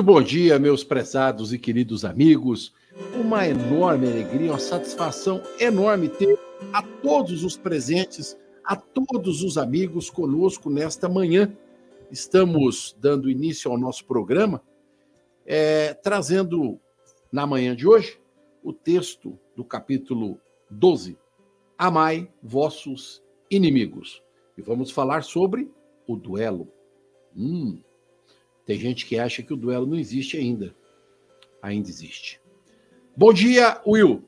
Muito bom dia, meus prezados e queridos amigos. Uma enorme alegria, uma satisfação enorme ter a todos os presentes, a todos os amigos conosco nesta manhã. Estamos dando início ao nosso programa, é, trazendo na manhã de hoje o texto do capítulo 12, Amai vossos inimigos. E vamos falar sobre o duelo. Hum, tem gente que acha que o duelo não existe ainda. Ainda existe. Bom dia, Will.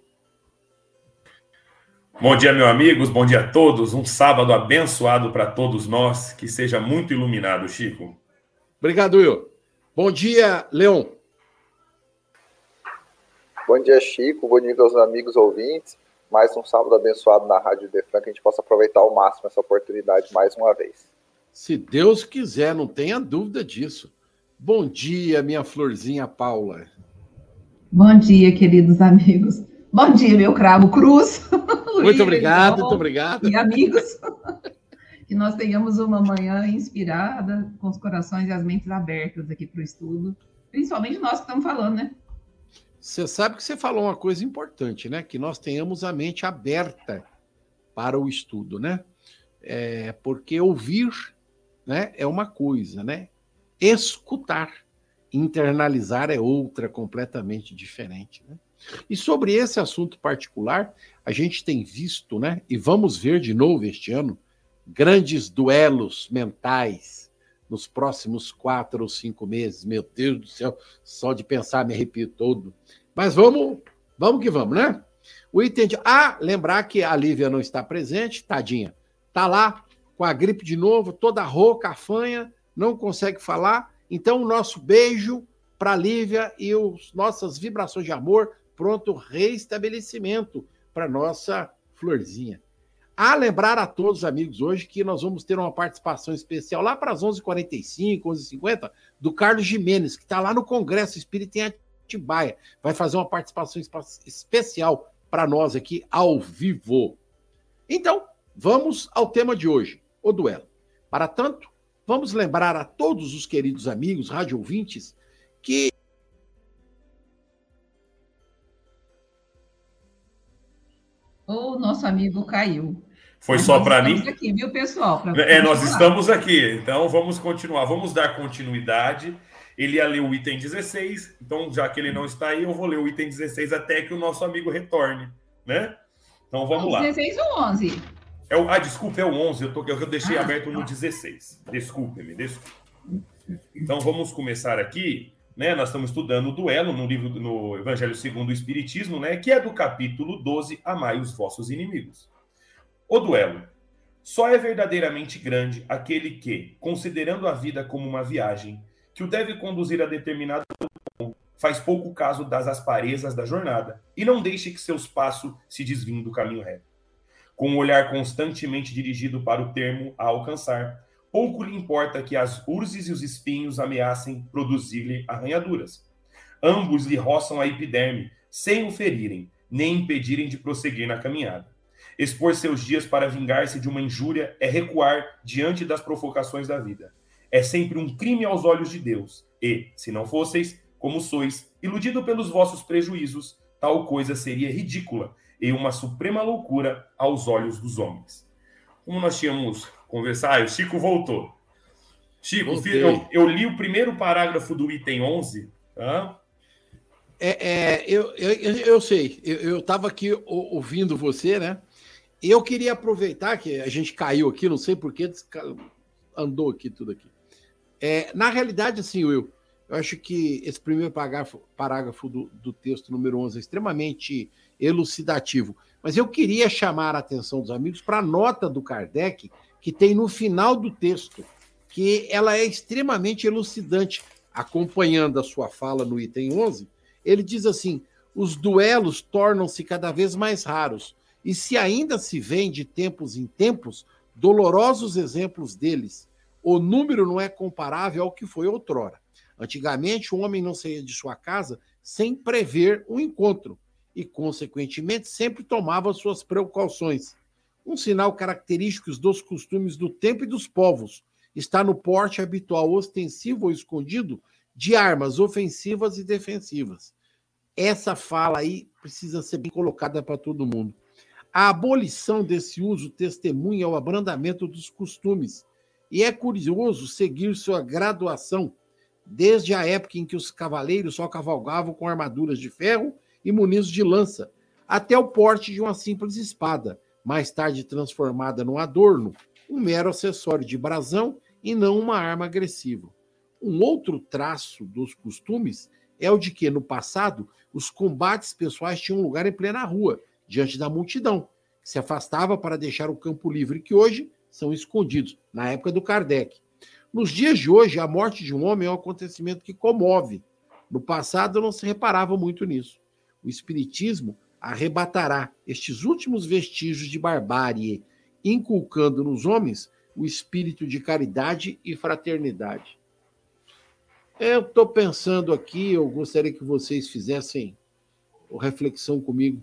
Bom dia, meus amigos. Bom dia a todos. Um sábado abençoado para todos nós. Que seja muito iluminado, Chico. Obrigado, Will. Bom dia, Leon. Bom dia, Chico. Bom dia aos amigos ouvintes. Mais um sábado abençoado na Rádio Defran, que a gente possa aproveitar ao máximo essa oportunidade mais uma vez. Se Deus quiser, não tenha dúvida disso. Bom dia, minha florzinha Paula. Bom dia, queridos amigos. Bom dia, meu cravo cruz. Muito obrigado, muito obrigado. E amigos. que nós tenhamos uma manhã inspirada, com os corações e as mentes abertas aqui para o estudo. Principalmente nós que estamos falando, né? Você sabe que você falou uma coisa importante, né? Que nós tenhamos a mente aberta para o estudo, né? É, porque ouvir né, é uma coisa, né? Escutar, internalizar é outra completamente diferente. Né? E sobre esse assunto particular, a gente tem visto, né, e vamos ver de novo este ano, grandes duelos mentais nos próximos quatro ou cinco meses. Meu Deus do céu, só de pensar me arrepio todo. Mas vamos, vamos que vamos, né? O item de. Ah, lembrar que a Lívia não está presente, tadinha. Está lá com a gripe de novo, toda rouca, afanha, não consegue falar. Então, o nosso beijo para a Lívia e os nossas vibrações de amor, pronto reestabelecimento para nossa florzinha. A lembrar a todos os amigos hoje que nós vamos ter uma participação especial lá para as 11h45, 11h50, do Carlos Jimenez, que está lá no Congresso Espírita em Atibaia. Vai fazer uma participação especial para nós aqui ao vivo. Então, vamos ao tema de hoje, o duelo. Para tanto, Vamos lembrar a todos os queridos amigos, rádio ouvintes, que o nosso amigo caiu. Foi Mas só para mim? aqui, viu, pessoal? É, nós estamos aqui. Então vamos continuar. Vamos dar continuidade. Ele ia ler o item 16, então já que ele não está aí, eu vou ler o item 16 até que o nosso amigo retorne, né? Então vamos lá. 16 ou 11? É o, ah, desculpa, é o 11, eu, tô, eu deixei aberto no 16. Desculpe-me, desculpe. Então vamos começar aqui, né? Nós estamos estudando o duelo no livro no Evangelho segundo o Espiritismo, né? Que é do capítulo 12, Amai os vossos inimigos. O duelo. Só é verdadeiramente grande aquele que, considerando a vida como uma viagem, que o deve conduzir a determinado ponto, faz pouco caso das asparezas da jornada e não deixe que seus passos se desviem do caminho reto com um olhar constantemente dirigido para o termo a alcançar, pouco lhe importa que as urzes e os espinhos ameacem produzir-lhe arranhaduras. Ambos lhe roçam a epiderme, sem o ferirem, nem impedirem de prosseguir na caminhada. Expor seus dias para vingar-se de uma injúria é recuar diante das provocações da vida. É sempre um crime aos olhos de Deus, e, se não fosseis, como sois, iludido pelos vossos prejuízos, tal coisa seria ridícula e uma suprema loucura aos olhos dos homens. Como nós tínhamos conversado, ah, o Chico voltou. Chico, eu, eu, li o primeiro parágrafo do item 11. Tá? É, é, eu, eu, eu sei, eu estava aqui ouvindo você, né? Eu queria aproveitar que a gente caiu aqui, não sei porquê, andou aqui tudo aqui. É, na realidade, assim, Will, eu acho que esse primeiro parágrafo, parágrafo do, do texto número 11 é extremamente elucidativo. Mas eu queria chamar a atenção dos amigos para a nota do Kardec, que tem no final do texto, que ela é extremamente elucidante, acompanhando a sua fala no item 11, Ele diz assim: os duelos tornam-se cada vez mais raros, e se ainda se vêem de tempos em tempos dolorosos exemplos deles, o número não é comparável ao que foi outrora. Antigamente, o homem não saía de sua casa sem prever um encontro e, consequentemente, sempre tomava suas precauções. Um sinal característico dos costumes do tempo e dos povos está no porte habitual ostensivo ou escondido de armas ofensivas e defensivas. Essa fala aí precisa ser bem colocada para todo mundo. A abolição desse uso testemunha o abrandamento dos costumes, e é curioso seguir sua graduação desde a época em que os cavaleiros só cavalgavam com armaduras de ferro e munidos de lança, até o porte de uma simples espada, mais tarde transformada num adorno, um mero acessório de brasão e não uma arma agressiva. Um outro traço dos costumes é o de que, no passado, os combates pessoais tinham lugar em plena rua, diante da multidão, que se afastava para deixar o campo livre, que hoje são escondidos, na época do Kardec. Nos dias de hoje, a morte de um homem é um acontecimento que comove. No passado, não se reparava muito nisso. O Espiritismo arrebatará estes últimos vestígios de barbárie, inculcando nos homens o espírito de caridade e fraternidade. Eu estou pensando aqui, eu gostaria que vocês fizessem reflexão comigo.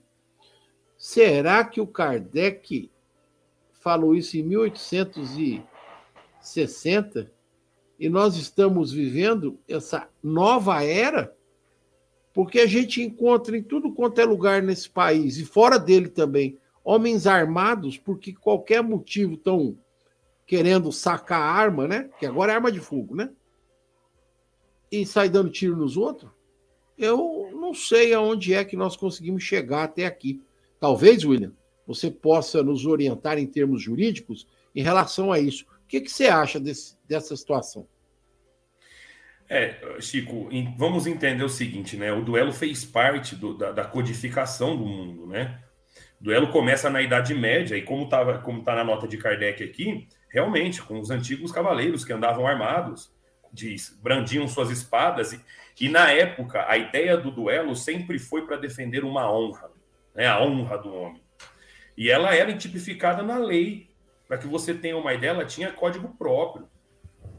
Será que o Kardec falou isso em 1860 e nós estamos vivendo essa nova era? Porque a gente encontra em tudo quanto é lugar nesse país e fora dele também homens armados porque qualquer motivo estão querendo sacar arma, né? Que agora é arma de fogo, né? E sai dando tiro nos outros. Eu não sei aonde é que nós conseguimos chegar até aqui. Talvez, William, você possa nos orientar em termos jurídicos em relação a isso. O que, que você acha desse, dessa situação? É, Chico, vamos entender o seguinte, né? O duelo fez parte do, da, da, codificação do mundo, né? O duelo começa na Idade Média, e como está como tá na nota de Kardec aqui, realmente, com os antigos cavaleiros que andavam armados, de, brandiam suas espadas, e, e na época a ideia do duelo sempre foi para defender uma honra né, a honra do homem. E ela era tipificada na lei. Para que você tenha uma ideia, ela tinha código próprio.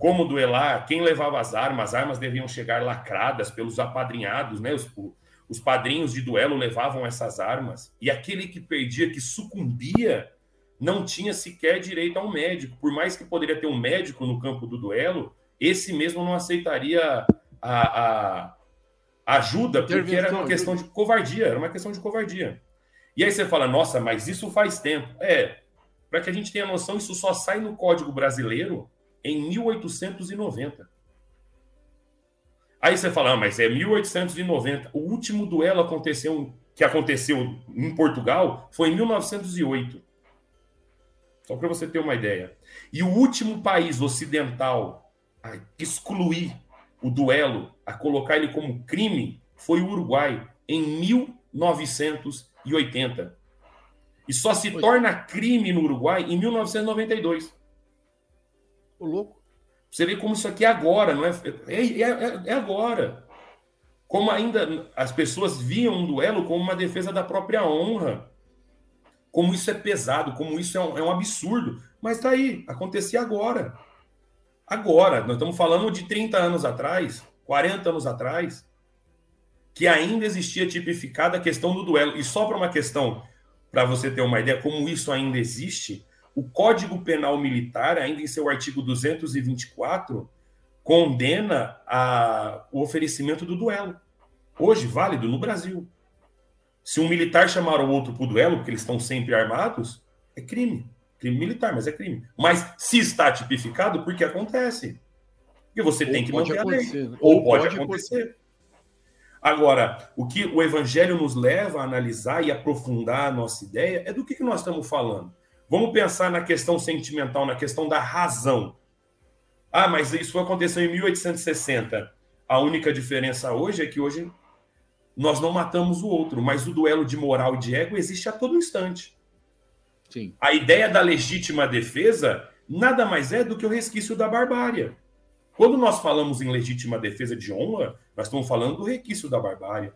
Como duelar, quem levava as armas, as armas deviam chegar lacradas pelos apadrinhados, né? Os, os padrinhos de duelo levavam essas armas. E aquele que perdia, que sucumbia, não tinha sequer direito a um médico. Por mais que poderia ter um médico no campo do duelo, esse mesmo não aceitaria a, a ajuda, porque era uma questão de covardia, era uma questão de covardia. E aí você fala, nossa, mas isso faz tempo. É, para que a gente tenha noção, isso só sai no Código Brasileiro em 1890. Aí você fala, ah, mas é 1890. O último duelo aconteceu, que aconteceu em Portugal foi em 1908. Só para você ter uma ideia. E o último país ocidental a excluir o duelo, a colocar ele como crime, foi o Uruguai, em 1980. E só se torna crime no Uruguai em 1992. O louco. Você vê como isso aqui é agora, não é? É, é, é, é agora. Como ainda as pessoas viam um duelo como uma defesa da própria honra. Como isso é pesado, como isso é um, é um absurdo. Mas tá aí, acontecia agora. Agora, nós estamos falando de 30 anos atrás, 40 anos atrás, que ainda existia tipificada a questão do duelo. E só para uma questão, para você ter uma ideia como isso ainda existe, o Código Penal Militar, ainda em seu artigo 224, condena a, o oferecimento do duelo. Hoje, válido no Brasil. Se um militar chamar o outro para o duelo, porque eles estão sempre armados, é crime. Crime militar, mas é crime. Mas se está tipificado, porque acontece. Porque você Ou tem que manter a lei. Né? Ou, Ou pode, pode acontecer. acontecer. Agora, o que o Evangelho nos leva a analisar e aprofundar a nossa ideia é do que, que nós estamos falando. Vamos pensar na questão sentimental, na questão da razão. Ah, mas isso aconteceu em 1860. A única diferença hoje é que hoje nós não matamos o outro, mas o duelo de moral e de ego existe a todo instante. Sim. A ideia da legítima defesa nada mais é do que o resquício da barbárie. Quando nós falamos em legítima defesa de honra, nós estamos falando do resquício da barbárie.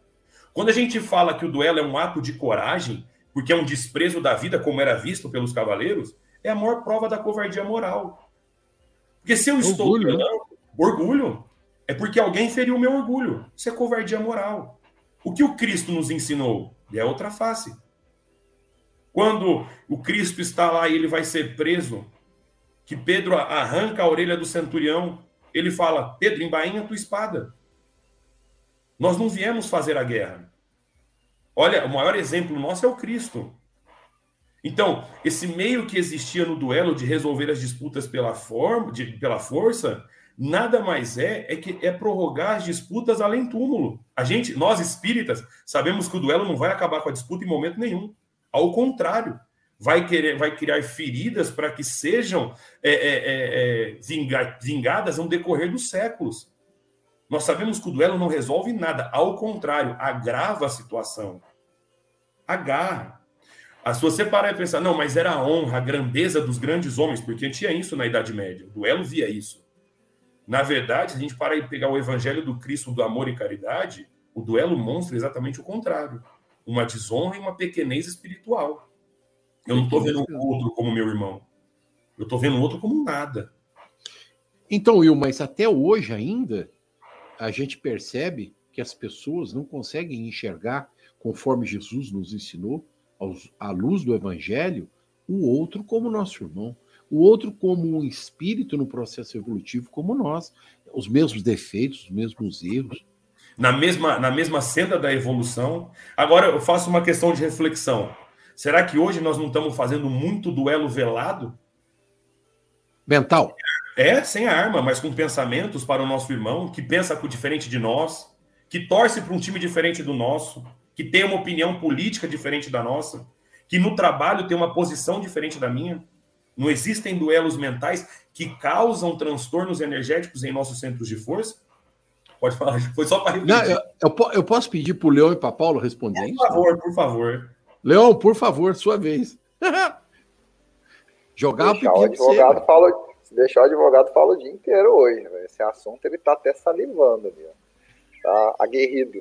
Quando a gente fala que o duelo é um ato de coragem, porque é um desprezo da vida, como era visto pelos cavaleiros, é a maior prova da covardia moral. Porque se eu estou orgulho, né? duelando, orgulho, é porque alguém feriu o meu orgulho. Isso é covardia moral. O que o Cristo nos ensinou? E é outra face. Quando o Cristo está lá e ele vai ser preso, que Pedro arranca a orelha do centurião, ele fala: Pedro, embainha a tua espada. Nós não viemos fazer a guerra. Olha, o maior exemplo nosso é o Cristo. Então, esse meio que existia no duelo de resolver as disputas pela, forma, de, pela força, nada mais é é que é prorrogar as disputas além túmulo. A gente, nós espíritas, sabemos que o duelo não vai acabar com a disputa em momento nenhum. Ao contrário, vai querer, vai criar feridas para que sejam é, é, é, é vingadas no decorrer dos séculos. Nós sabemos que o duelo não resolve nada, ao contrário, agrava a situação. Agarra. Ah, se você parar e pensar, não, mas era a honra, a grandeza dos grandes homens, porque tinha isso na Idade Média. O duelo via isso. Na verdade, se a gente parar e pegar o evangelho do Cristo do amor e caridade, o duelo mostra exatamente o contrário. Uma desonra e uma pequenez espiritual. Eu não estou vendo o outro como meu irmão. Eu estou vendo o outro como nada. Então, Will, mas até hoje ainda, a gente percebe que as pessoas não conseguem enxergar, conforme Jesus nos ensinou, à luz do Evangelho, o outro como nosso irmão, o outro como um espírito no processo evolutivo como nós, os mesmos defeitos, os mesmos erros. Na mesma, na mesma senda da evolução. Agora eu faço uma questão de reflexão. Será que hoje nós não estamos fazendo muito duelo velado? Mental. É, sem arma, mas com pensamentos para o nosso irmão, que pensa diferente de nós, que torce para um time diferente do nosso, que tem uma opinião política diferente da nossa, que no trabalho tem uma posição diferente da minha. Não existem duelos mentais que causam transtornos energéticos em nossos centros de força? Pode falar, foi só para repetir. eu, eu, eu, posso pedir para o Leão e para Paulo responder Por favor, por favor. Leão, por favor, sua vez. Jogar o advogado fala, se deixar o advogado fala o dia inteiro hoje. Esse assunto ele tá até salivando ali, ó. tá aguerrido.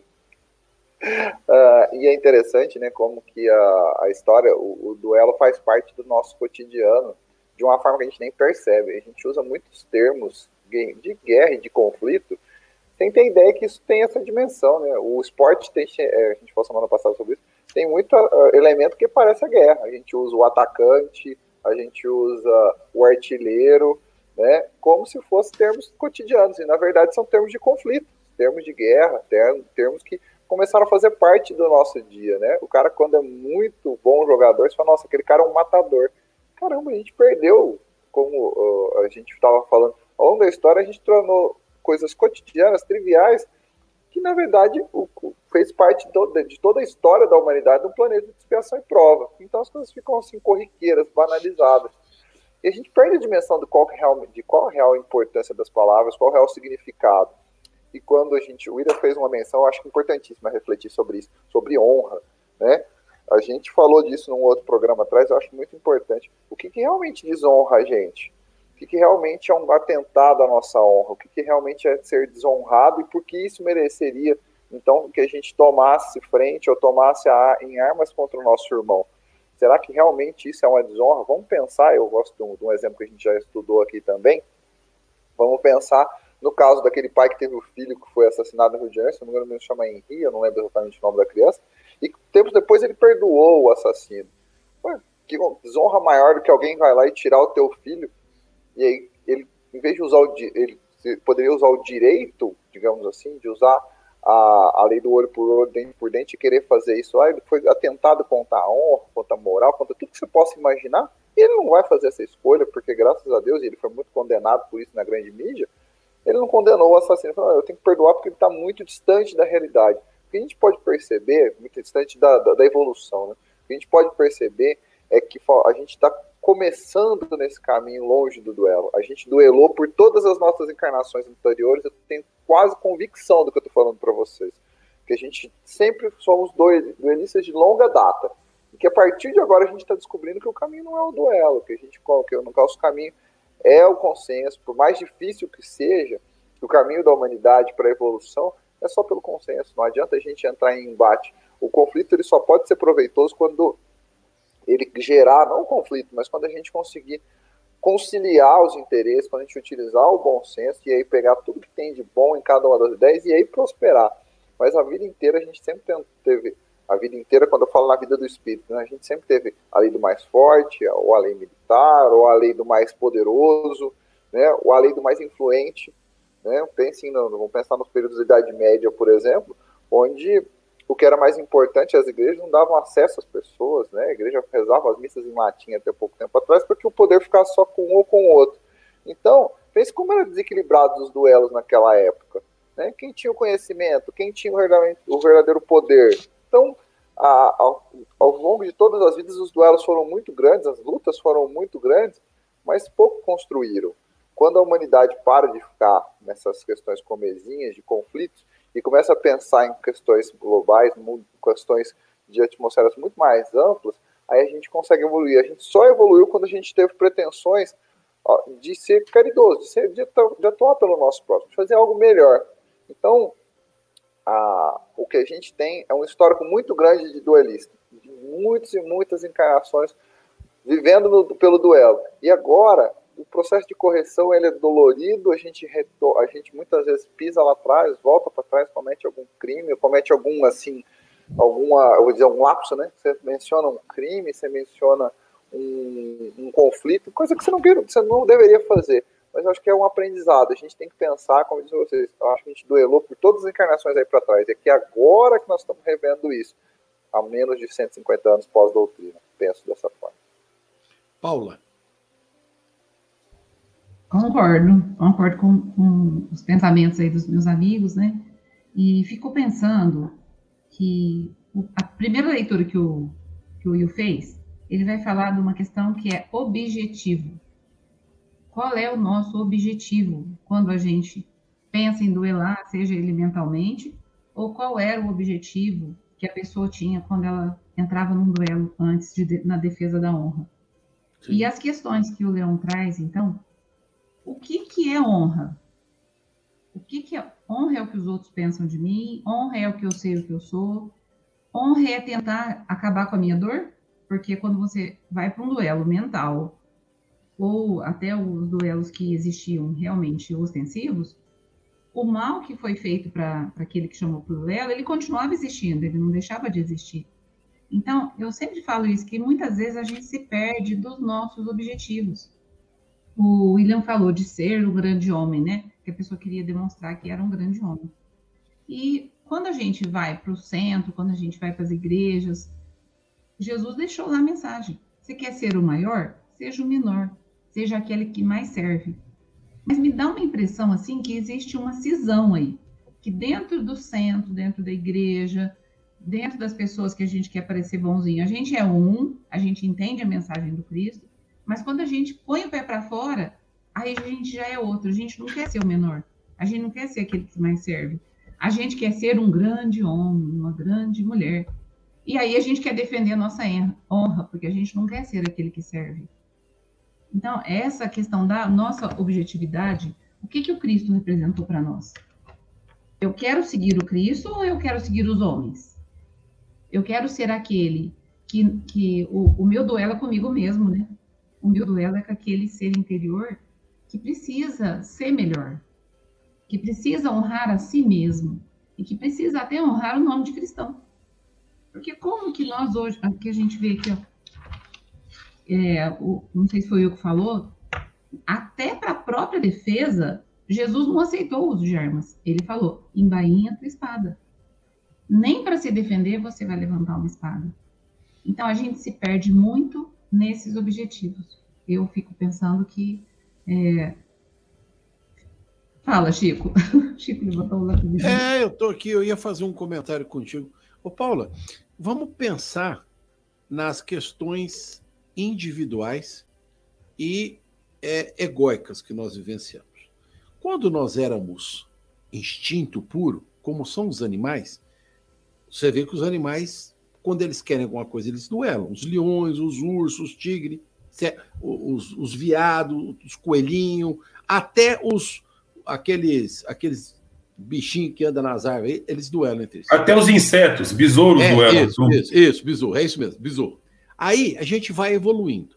Uh, e é interessante, né, como que a, a história, o, o, duelo faz parte do nosso cotidiano de uma forma que a gente nem percebe. A gente usa muitos termos de guerra e de conflito sem ter ideia que isso tem essa dimensão, né? O esporte tem, é, a gente falou semana passada sobre isso, tem muito uh, elemento que parece a guerra. A gente usa o atacante, a gente usa o artilheiro, né, como se fossem termos cotidianos, e na verdade são termos de conflito, termos de guerra, termos que começaram a fazer parte do nosso dia, né? O cara, quando é muito bom jogador, você fala, nossa, aquele cara é um matador. Caramba, a gente perdeu, como uh, a gente estava falando, ao longo da história a gente tornou coisas cotidianas, triviais, que na verdade o, fez parte de toda a história da humanidade, um planeta de expiação e prova. Então as coisas ficam assim corriqueiras, banalizadas. E a gente perde a dimensão de qual, real, de qual a real importância das palavras, qual o real significado. E quando a gente, o Ida fez uma menção, eu acho que é importantíssima refletir sobre isso, sobre honra, né? A gente falou disso num outro programa atrás, eu acho muito importante. O que, que realmente desonra a gente? Que, que realmente é um atentado à nossa honra? O que, que realmente é ser desonrado e por que isso mereceria então, que a gente tomasse frente ou tomasse a, em armas contra o nosso irmão. Será que realmente isso é uma desonra? Vamos pensar, eu gosto de um, de um exemplo que a gente já estudou aqui também. Vamos pensar no caso daquele pai que teve o filho que foi assassinado no Rio de Janeiro, se não me engano, se chama Henri, eu não lembro exatamente o nome da criança, e tempos depois ele perdoou o assassino. Ué, que desonra maior do que alguém vai lá e tirar o teu filho, e aí ele, em vez de usar o ele poderia usar o direito, digamos assim, de usar a, a lei do olho por olho, dente por dente, e querer fazer isso. Ah, ele foi atentado contra a honra, contra a moral, contra tudo que você possa imaginar. E ele não vai fazer essa escolha, porque graças a Deus, ele foi muito condenado por isso na grande mídia, ele não condenou o assassino. Ele falou, eu tenho que perdoar porque ele está muito distante da realidade. O que a gente pode perceber, muito distante da, da, da evolução, né? o que a gente pode perceber é que a gente está começando nesse caminho longe do duelo. A gente duelou por todas as nossas encarnações anteriores. Eu tenho quase convicção do que eu estou falando para vocês. Que a gente sempre somos duelistas de longa data. E que a partir de agora a gente está descobrindo que o caminho não é o duelo, que a gente que no nosso caminho é o consenso, por mais difícil que seja, o caminho da humanidade para a evolução é só pelo consenso. Não adianta a gente entrar em embate. O conflito ele só pode ser proveitoso quando ele gerar, não o conflito, mas quando a gente conseguir conciliar os interesses, quando a gente utilizar o bom senso e aí pegar tudo que tem de bom em cada uma das ideias e aí prosperar. Mas a vida inteira a gente sempre teve, a vida inteira, quando eu falo na vida do espírito, né, a gente sempre teve a lei do mais forte, ou a lei militar, ou a lei do mais poderoso, né, ou a lei do mais influente. Né? Pensem, vamos pensar nos períodos da Idade Média, por exemplo, onde o que era mais importante, as igrejas não davam acesso às pessoas, né? A igreja rezava as missas em latim até pouco tempo atrás, porque o poder ficava só com um ou com o outro. Então, pense como eram desequilibrados os duelos naquela época. Né? Quem tinha o conhecimento, quem tinha o verdadeiro, poder. Então, a, ao, ao longo de todas as vidas, os duelos foram muito grandes, as lutas foram muito grandes, mas pouco construíram. Quando a humanidade para de ficar nessas questões comezinhas, de conflitos, e começa a pensar em questões globais, questões de atmosferas muito mais amplas, aí a gente consegue evoluir. A gente só evoluiu quando a gente teve pretensões de ser caridoso, de, ser, de, atuar pelo nosso próximo, de fazer algo melhor. Então, a, o que a gente tem é um histórico muito grande de duelista, de muitas e muitas encarnações vivendo no, pelo duelo. E agora, o processo de correção ele é dolorido, a gente, retor a gente muitas vezes pisa lá atrás, volta para trás, comete algum crime, comete algum, assim, alguma, eu vou dizer, um lapso, né? Você menciona um crime, você menciona um, um conflito, coisa que você não, você não deveria fazer. Mas eu acho que é um aprendizado. A gente tem que pensar, como eu disse vocês, eu acho que a gente duelou por todas as encarnações aí para trás. É que agora que nós estamos revendo isso, há menos de 150 anos pós-doutrina. Penso dessa forma. Paula. Concordo, concordo com, com, os pensamentos aí dos meus amigos, né? E fico pensando que a primeira leitura que o, que o Will fez, ele vai falar de uma questão que é objetivo. Qual é o nosso objetivo quando a gente pensa em duelar, seja ele mentalmente, ou qual era o objetivo que a pessoa tinha quando ela entrava num duelo antes de, na defesa da honra? Sim. E as questões que o Leão traz, então, o que, que é honra? O que, que é honra é o que os outros pensam de mim, honra é o que eu sei o que eu sou, honra é tentar acabar com a minha dor, porque quando você vai para um duelo mental, ou até os duelos que existiam realmente ostensivos, o mal que foi feito para aquele que chamou para o duelo, ele continuava existindo, ele não deixava de existir. Então, eu sempre falo isso, que muitas vezes a gente se perde dos nossos objetivos o William falou de ser um grande homem, né? Que a pessoa queria demonstrar que era um grande homem. E quando a gente vai para o centro, quando a gente vai para as igrejas, Jesus deixou lá a mensagem: você quer ser o maior? Seja o menor, seja aquele que mais serve. Mas me dá uma impressão assim que existe uma cisão aí, que dentro do centro, dentro da igreja, dentro das pessoas que a gente quer parecer bonzinho, a gente é um, a gente entende a mensagem do Cristo, mas quando a gente põe o pé para fora, aí a gente já é outro. A gente não quer ser o menor. A gente não quer ser aquele que mais serve. A gente quer ser um grande homem, uma grande mulher. E aí a gente quer defender a nossa honra, porque a gente não quer ser aquele que serve. Então, essa questão da nossa objetividade, o que, que o Cristo representou para nós? Eu quero seguir o Cristo ou eu quero seguir os homens? Eu quero ser aquele que, que o, o meu duelo é comigo mesmo, né? O meu duelo é com aquele ser interior que precisa ser melhor, que precisa honrar a si mesmo e que precisa até honrar o nome de cristão. Porque como que nós hoje, aqui a gente vê aqui, ó, é, o, não sei se foi eu que falou, até para a própria defesa, Jesus não aceitou o uso de armas. Ele falou, embainha tua espada. Nem para se defender você vai levantar uma espada. Então a gente se perde muito nesses objetivos. Eu fico pensando que. É... Fala, Chico. Chico levantou o lápis. É, eu estou aqui, eu ia fazer um comentário contigo. Ô, Paula, vamos pensar nas questões individuais e é, egóicas que nós vivenciamos. Quando nós éramos instinto puro, como são os animais, você vê que os animais quando eles querem alguma coisa, eles duelam. Os leões, os ursos, os tigres, os, os viados, os coelhinhos, até os aqueles, aqueles bichinho que anda nas árvores, eles duelam entre si. Até os insetos, besouros é, duelam. Isso, isso, isso, besouro, é isso mesmo, besouro. Aí a gente vai evoluindo,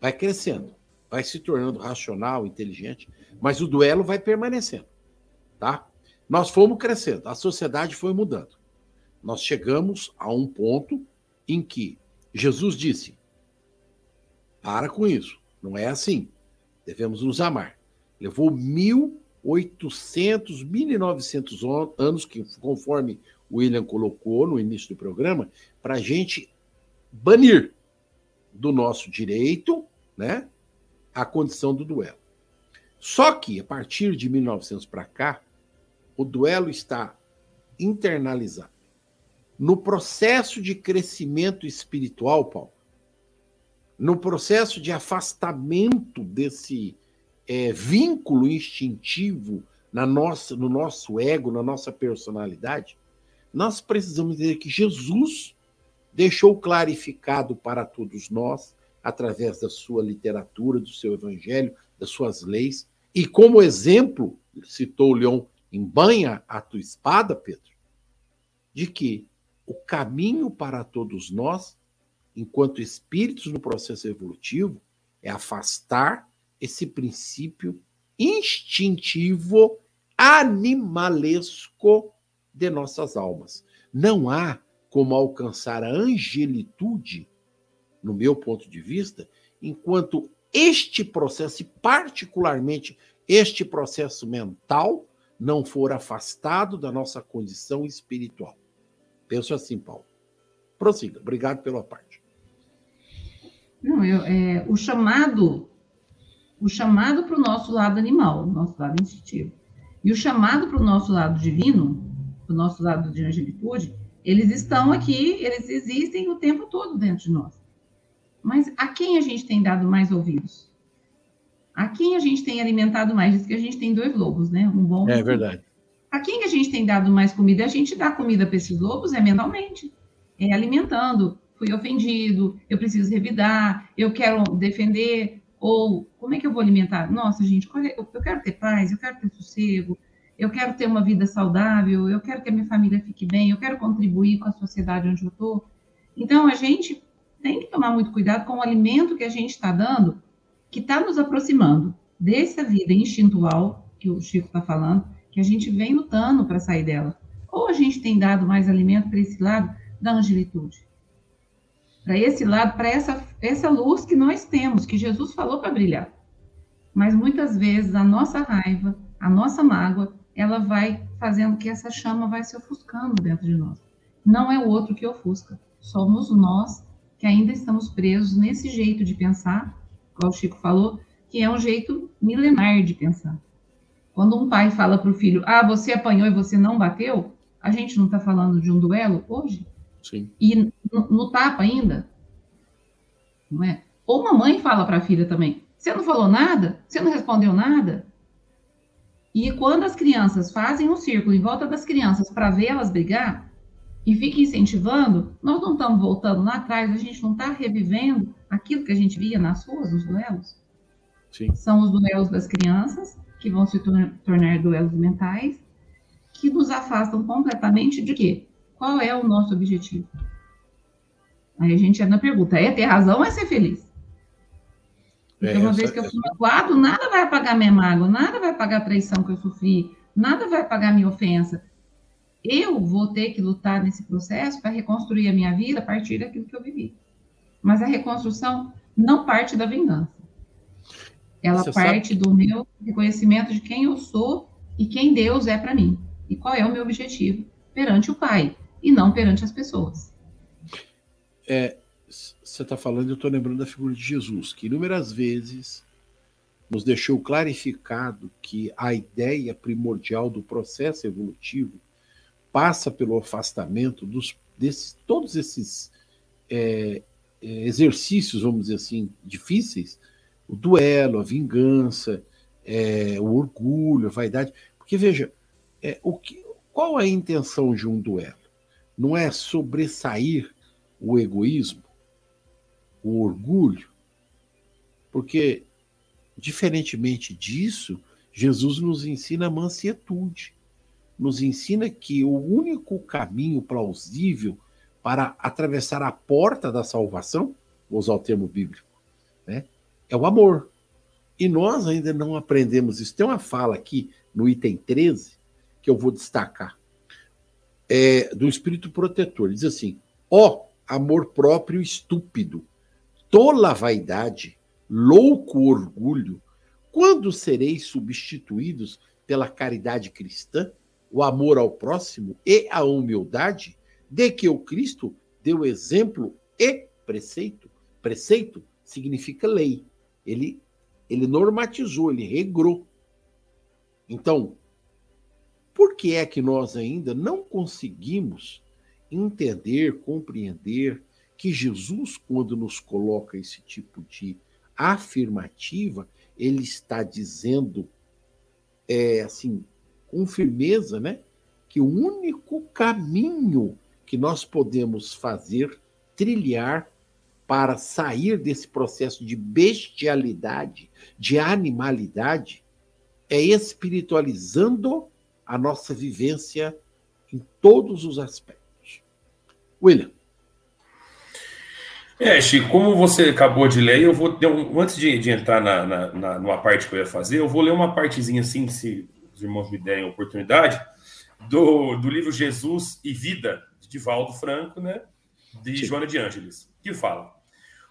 vai crescendo, vai se tornando racional, inteligente, mas o duelo vai permanecendo, tá? Nós fomos crescendo, a sociedade foi mudando. Nós chegamos a um ponto em que Jesus disse: para com isso, não é assim. Devemos nos amar. Levou 1.800, 1.900 anos, que, conforme William colocou no início do programa, para a gente banir do nosso direito né, a condição do duelo. Só que, a partir de 1900 para cá, o duelo está internalizado. No processo de crescimento espiritual, Paulo, no processo de afastamento desse é, vínculo instintivo na nossa, no nosso ego, na nossa personalidade, nós precisamos entender que Jesus deixou clarificado para todos nós, através da sua literatura, do seu evangelho, das suas leis, e como exemplo, citou o Leão, embanha a tua espada, Pedro, de que o caminho para todos nós enquanto espíritos no processo evolutivo, é afastar esse princípio instintivo, animalesco de nossas almas. Não há como alcançar a angelitude, no meu ponto de vista, enquanto este processo, e particularmente este processo mental, não for afastado da nossa condição espiritual. Penso assim, Paulo. Prossiga. Obrigado pela parte. Não, eu, é, o chamado, o chamado para o nosso lado animal, nosso lado instintivo, e o chamado para o nosso lado divino, para o nosso lado de angelitude, eles estão aqui, eles existem o tempo todo dentro de nós. Mas a quem a gente tem dado mais ouvidos? A quem a gente tem alimentado mais? Diz que a gente tem dois lobos, né? Um bom. É verdade. A quem a gente tem dado mais comida? A gente dá comida para esses lobos é mentalmente, é alimentando, fui ofendido, eu preciso revidar, eu quero defender, ou como é que eu vou alimentar? Nossa, gente, eu quero ter paz, eu quero ter sossego, eu quero ter uma vida saudável, eu quero que a minha família fique bem, eu quero contribuir com a sociedade onde eu estou. Então, a gente tem que tomar muito cuidado com o alimento que a gente está dando, que está nos aproximando dessa vida instintual que o Chico está falando, que a gente vem lutando para sair dela. Ou a gente tem dado mais alimento para esse lado da angelitude para esse lado, para essa, essa luz que nós temos, que Jesus falou para brilhar. Mas muitas vezes a nossa raiva, a nossa mágoa, ela vai fazendo que essa chama vai se ofuscando dentro de nós. Não é o outro que ofusca, somos nós que ainda estamos presos nesse jeito de pensar, como o Chico falou, que é um jeito milenar de pensar. Quando um pai fala para o filho, ah, você apanhou e você não bateu, a gente não está falando de um duelo hoje? Sim. E no, tapa ainda, não é? Ou uma mãe fala para a filha também: você não falou nada? Você não respondeu nada? E quando as crianças fazem um círculo em volta das crianças para vê-las brigar e fica incentivando, nós não estamos voltando lá atrás, a gente não está revivendo aquilo que a gente via nas ruas, nos duelos. Sim. São os duelos das crianças, que vão se tornar duelos mentais, que nos afastam completamente de quê? Qual é o nosso objetivo? Aí a gente ainda pergunta: é ter razão ou é ser feliz? É, uma vez que eu fui magoado, nada vai apagar minha mágoa, nada vai apagar a traição que eu sofri, nada vai apagar minha ofensa. Eu vou ter que lutar nesse processo para reconstruir a minha vida a partir daquilo que eu vivi. Mas a reconstrução não parte da vingança. Ela Você parte sabe... do meu reconhecimento de quem eu sou e quem Deus é para mim. E qual é o meu objetivo perante o Pai e não perante as pessoas. É, você está falando, eu estou lembrando da figura de Jesus, que inúmeras vezes nos deixou clarificado que a ideia primordial do processo evolutivo passa pelo afastamento dos, desses, todos esses é, é, exercícios, vamos dizer assim, difíceis, o duelo, a vingança, é, o orgulho, a vaidade. Porque, veja, é, o que, qual a intenção de um duelo? Não é sobressair o egoísmo, o orgulho? Porque, diferentemente disso, Jesus nos ensina a mansietude. nos ensina que o único caminho plausível para atravessar a porta da salvação, vou usar o termo bíblico, né, é o amor. E nós ainda não aprendemos isso. Tem uma fala aqui no item 13 que eu vou destacar, é, do espírito protetor. Ele diz assim: ó oh, amor próprio estúpido, tola vaidade, louco orgulho, quando sereis substituídos pela caridade cristã, o amor ao próximo e a humildade, de que o Cristo deu exemplo e preceito? Preceito significa lei. Ele, ele normatizou, ele regrou. Então, por que é que nós ainda não conseguimos entender, compreender que Jesus, quando nos coloca esse tipo de afirmativa, ele está dizendo, é, assim, com firmeza, né, que o único caminho que nós podemos fazer, trilhar para sair desse processo de bestialidade, de animalidade, é espiritualizando a nossa vivência em todos os aspectos. William. É, Chico, como você acabou de ler, eu vou. Antes de, de entrar na, na, na, numa parte que eu ia fazer, eu vou ler uma partezinha assim, se os irmãos me derem a oportunidade, do, do livro Jesus e Vida, de Divaldo Franco, né? De Sim. Joana de Ângeles, que fala: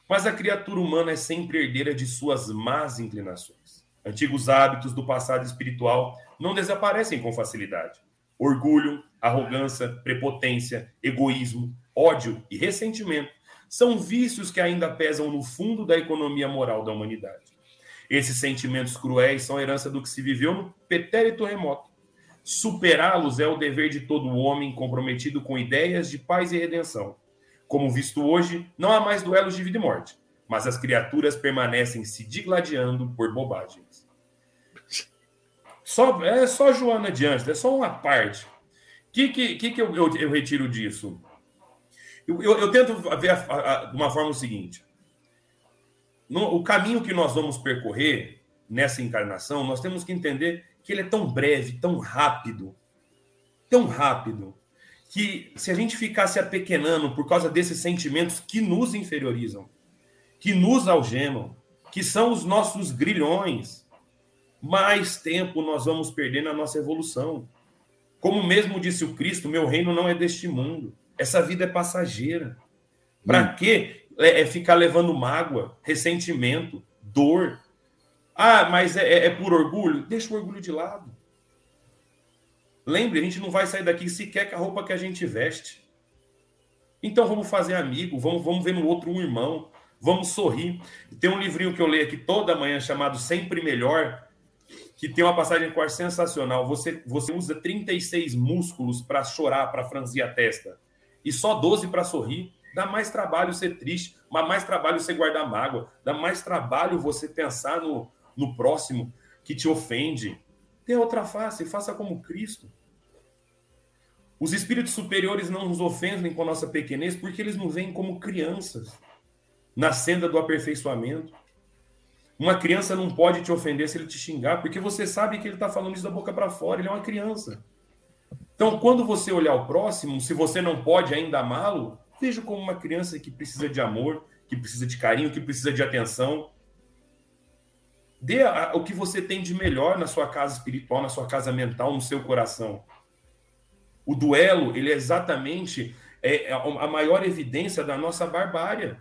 Mas a criatura humana é sempre herdeira de suas más inclinações. Antigos hábitos do passado espiritual não desaparecem com facilidade. Orgulho, arrogância, prepotência, egoísmo, ódio e ressentimento são vícios que ainda pesam no fundo da economia moral da humanidade. Esses sentimentos cruéis são herança do que se viveu no pretérito remoto. Superá-los é o dever de todo homem comprometido com ideias de paz e redenção. Como visto hoje, não há mais duelos de vida e morte, mas as criaturas permanecem se digladiando por bobagens. Só, é só Joana de Anjos, é só uma parte. O que, que, que, que eu, eu, eu retiro disso? Eu, eu, eu tento ver de uma forma o seguinte: no, o caminho que nós vamos percorrer nessa encarnação, nós temos que entender que ele é tão breve, tão rápido, tão rápido, que se a gente ficar se apequenando por causa desses sentimentos que nos inferiorizam, que nos algemam, que são os nossos grilhões, mais tempo nós vamos perder na nossa evolução. Como mesmo disse o Cristo, meu reino não é deste mundo. Essa vida é passageira. Para hum. que é, é, ficar levando mágoa, ressentimento, dor? Ah, mas é, é, é por orgulho? Deixa o orgulho de lado. Lembre, a gente não vai sair daqui sequer com a roupa que a gente veste. Então vamos fazer amigo, vamos, vamos ver no outro um irmão, vamos sorrir. Tem um livrinho que eu leio aqui toda manhã chamado Sempre Melhor, que tem uma passagem com ar sensacional. Você, você usa 36 músculos para chorar, para franzir a testa e só 12 para sorrir. Dá mais trabalho ser triste, mas mais trabalho você guardar mágoa, dá mais trabalho você pensar no, no próximo que te ofende. Dê outra face, faça como Cristo. Os espíritos superiores não nos ofendem com a nossa pequenez porque eles nos veem como crianças na senda do aperfeiçoamento. Uma criança não pode te ofender se ele te xingar, porque você sabe que ele está falando isso da boca para fora, ele é uma criança. Então, quando você olhar o próximo, se você não pode ainda amá-lo, veja como uma criança que precisa de amor, que precisa de carinho, que precisa de atenção. Dê o que você tem de melhor na sua casa espiritual, na sua casa mental, no seu coração. O duelo, ele é exatamente é, é a maior evidência da nossa barbárie.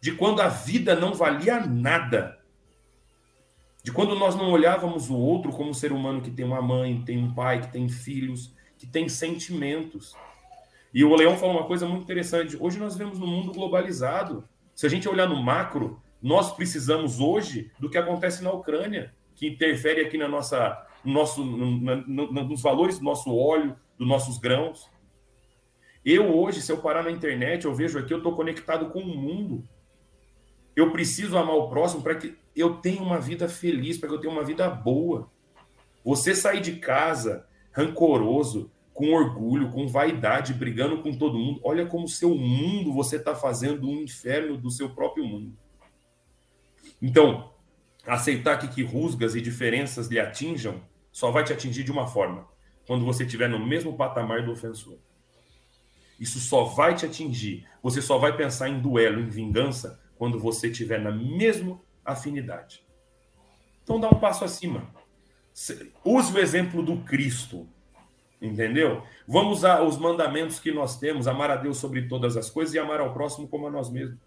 De quando a vida não valia nada de quando nós não olhávamos o outro como um ser humano que tem uma mãe, tem um pai, que tem filhos, que tem sentimentos. E o Leão falou uma coisa muito interessante. Hoje nós vemos no mundo globalizado. Se a gente olhar no macro, nós precisamos hoje do que acontece na Ucrânia, que interfere aqui na nossa, no nosso, no, no, nos valores do nosso óleo, dos nossos grãos. Eu hoje, se eu parar na internet, eu vejo aqui, eu estou conectado com o mundo. Eu preciso amar o próximo para que eu tenha uma vida feliz, para que eu tenha uma vida boa. Você sair de casa rancoroso, com orgulho, com vaidade, brigando com todo mundo, olha como seu mundo você está fazendo um inferno do seu próprio mundo. Então, aceitar que, que rusgas e diferenças lhe atinjam só vai te atingir de uma forma, quando você estiver no mesmo patamar do ofensor. Isso só vai te atingir. Você só vai pensar em duelo, em vingança, quando você estiver na mesma afinidade. Então dá um passo acima. Use o exemplo do Cristo. Entendeu? Vamos usar os mandamentos que nós temos, amar a Deus sobre todas as coisas e amar ao próximo como a nós mesmos.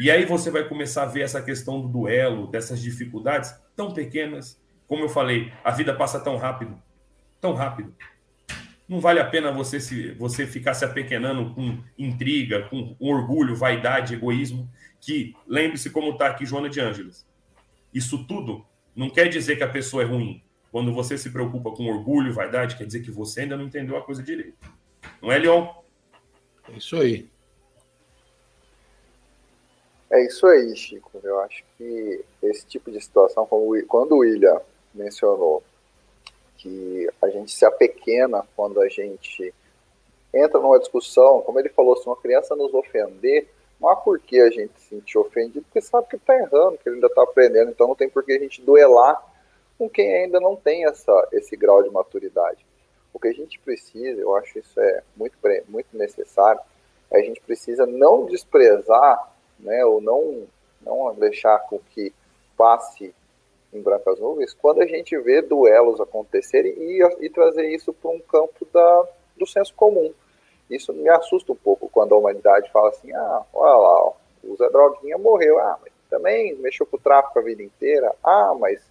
E aí você vai começar a ver essa questão do duelo, dessas dificuldades tão pequenas. Como eu falei, a vida passa tão rápido, tão rápido. Não vale a pena você se você ficar se apequenando com intriga, com orgulho, vaidade, egoísmo. Que lembre-se como está aqui Joana de Ângeles. Isso tudo não quer dizer que a pessoa é ruim. Quando você se preocupa com orgulho, vaidade, quer dizer que você ainda não entendeu a coisa direito. Não é, Leon? É isso aí. É isso aí, Chico. Eu acho que esse tipo de situação, quando o William mencionou que a gente se apequena quando a gente entra numa discussão, como ele falou, se uma criança nos ofender, não há por que a gente se sentir ofendido, porque sabe que está errando, que ele ainda está aprendendo, então não tem por que a gente duelar com quem ainda não tem essa, esse grau de maturidade. O que a gente precisa, eu acho isso é muito, muito necessário, é a gente precisa não desprezar, né, ou não, não deixar com que passe em brancas nuvens, quando a gente vê duelos acontecerem e, e trazer isso para um campo da, do senso comum. Isso me assusta um pouco quando a humanidade fala assim, ah, olha lá, ó, o Zé Droguinha morreu, ah, mas também mexeu com o tráfico a vida inteira, ah, mas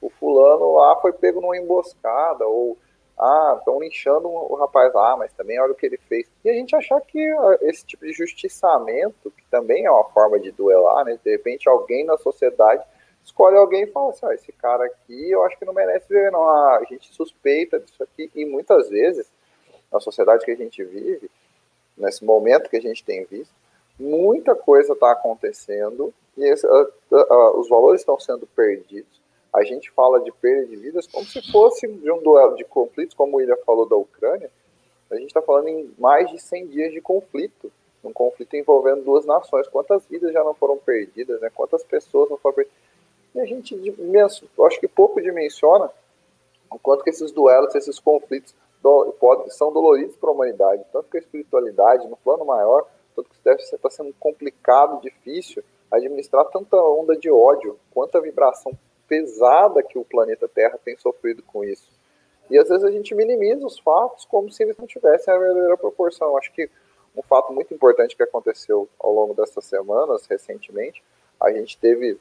o fulano lá foi pego numa emboscada, ou ah, estão linchando o rapaz lá, mas também olha o que ele fez. E a gente achar que esse tipo de justiçamento, que também é uma forma de duelar, né? De repente alguém na sociedade escolhe alguém e fala assim, ah, esse cara aqui eu acho que não merece ver, não. Ah, a gente suspeita disso aqui. E muitas vezes, na sociedade que a gente vive, nesse momento que a gente tem visto, muita coisa está acontecendo e esse, uh, uh, uh, os valores estão sendo perdidos a gente fala de perda de vidas como se fosse de um duelo de conflitos, como o William falou da Ucrânia. A gente está falando em mais de 100 dias de conflito, um conflito envolvendo duas nações. Quantas vidas já não foram perdidas, né? Quantas pessoas não foram perdidas? E a gente, eu acho que pouco dimensiona o quanto que esses duelos, esses conflitos do, são doloridos para a humanidade, tanto que a espiritualidade, no plano maior, tanto que deve estar tá sendo complicado, difícil administrar tanta onda de ódio, quanta vibração pesada que o planeta Terra tem sofrido com isso. E às vezes a gente minimiza os fatos como se eles não tivessem a verdadeira proporção. Acho que um fato muito importante que aconteceu ao longo dessas semanas, recentemente, a gente teve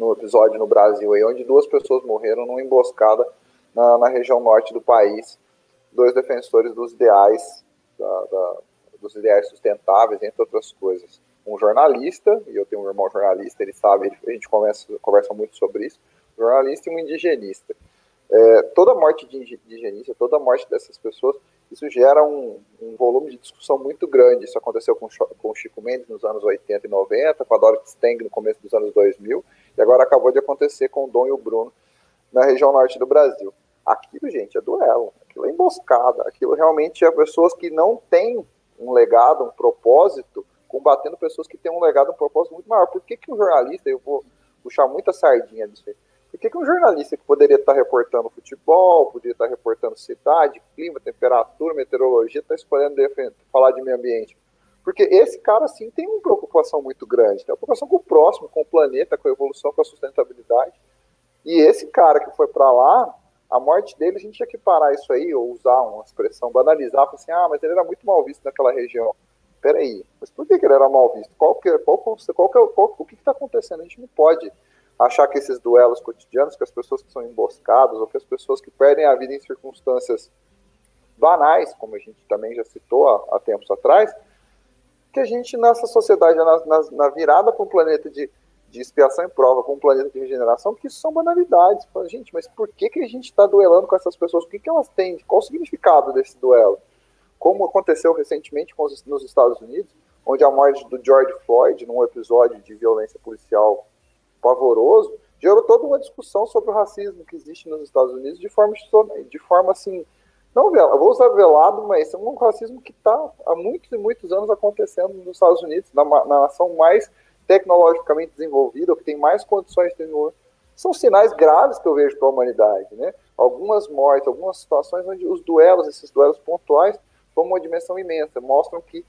no episódio no Brasil, aí, onde duas pessoas morreram numa emboscada na, na região norte do país, dois defensores dos ideais, da, da, dos ideais sustentáveis, entre outras coisas um jornalista, e eu tenho um irmão jornalista, ele sabe, a gente conversa, conversa muito sobre isso, jornalista e um indigenista. É, toda morte de indigenista, toda morte dessas pessoas, isso gera um, um, volume de discussão muito grande. Isso aconteceu com, com o Chico Mendes nos anos 80 e 90, com a Dorothy Steng no começo dos anos 2000, e agora acabou de acontecer com o Dom e o Bruno na região norte do Brasil. Aquilo, gente, é duelo, aquilo é emboscada, aquilo realmente é pessoas que não têm um legado, um propósito combatendo pessoas que têm um legado, um propósito muito maior. Por que, que um jornalista, eu vou puxar muita sardinha disso aí, por que, que um jornalista que poderia estar reportando futebol, poderia estar reportando cidade, clima, temperatura, meteorologia, está escolhendo falar de meio ambiente? Porque esse cara, sim, tem uma preocupação muito grande, tem uma preocupação com o próximo, com o planeta, com a evolução, com a sustentabilidade. E esse cara que foi para lá, a morte dele, a gente tinha que parar isso aí, ou usar uma expressão, banalizar, assim, ah, mas ele era muito mal visto naquela região peraí, mas por que, que ele era mal visto? Qual que, qual, qual, qual, qual o que está acontecendo? A gente não pode achar que esses duelos cotidianos, que as pessoas que são emboscadas, ou que as pessoas que perdem a vida em circunstâncias banais, como a gente também já citou há, há tempos atrás, que a gente, nessa sociedade, na, na, na virada para um planeta de, de expiação e prova, com um planeta de regeneração, que isso são banalidades. Gente, mas por que, que a gente está duelando com essas pessoas? O que, que elas têm? Qual o significado desse duelo? como aconteceu recentemente os, nos Estados Unidos, onde a morte do George Floyd, num episódio de violência policial pavoroso, gerou toda uma discussão sobre o racismo que existe nos Estados Unidos de forma, de forma assim, não velado, vou usar velado, mas é um racismo que está há muitos e muitos anos acontecendo nos Estados Unidos, na, na nação mais tecnologicamente desenvolvida, que tem mais condições de desenvolver. São sinais graves que eu vejo para a humanidade, né? algumas mortes, algumas situações onde os duelos, esses duelos pontuais, tomam uma dimensão imensa, mostram que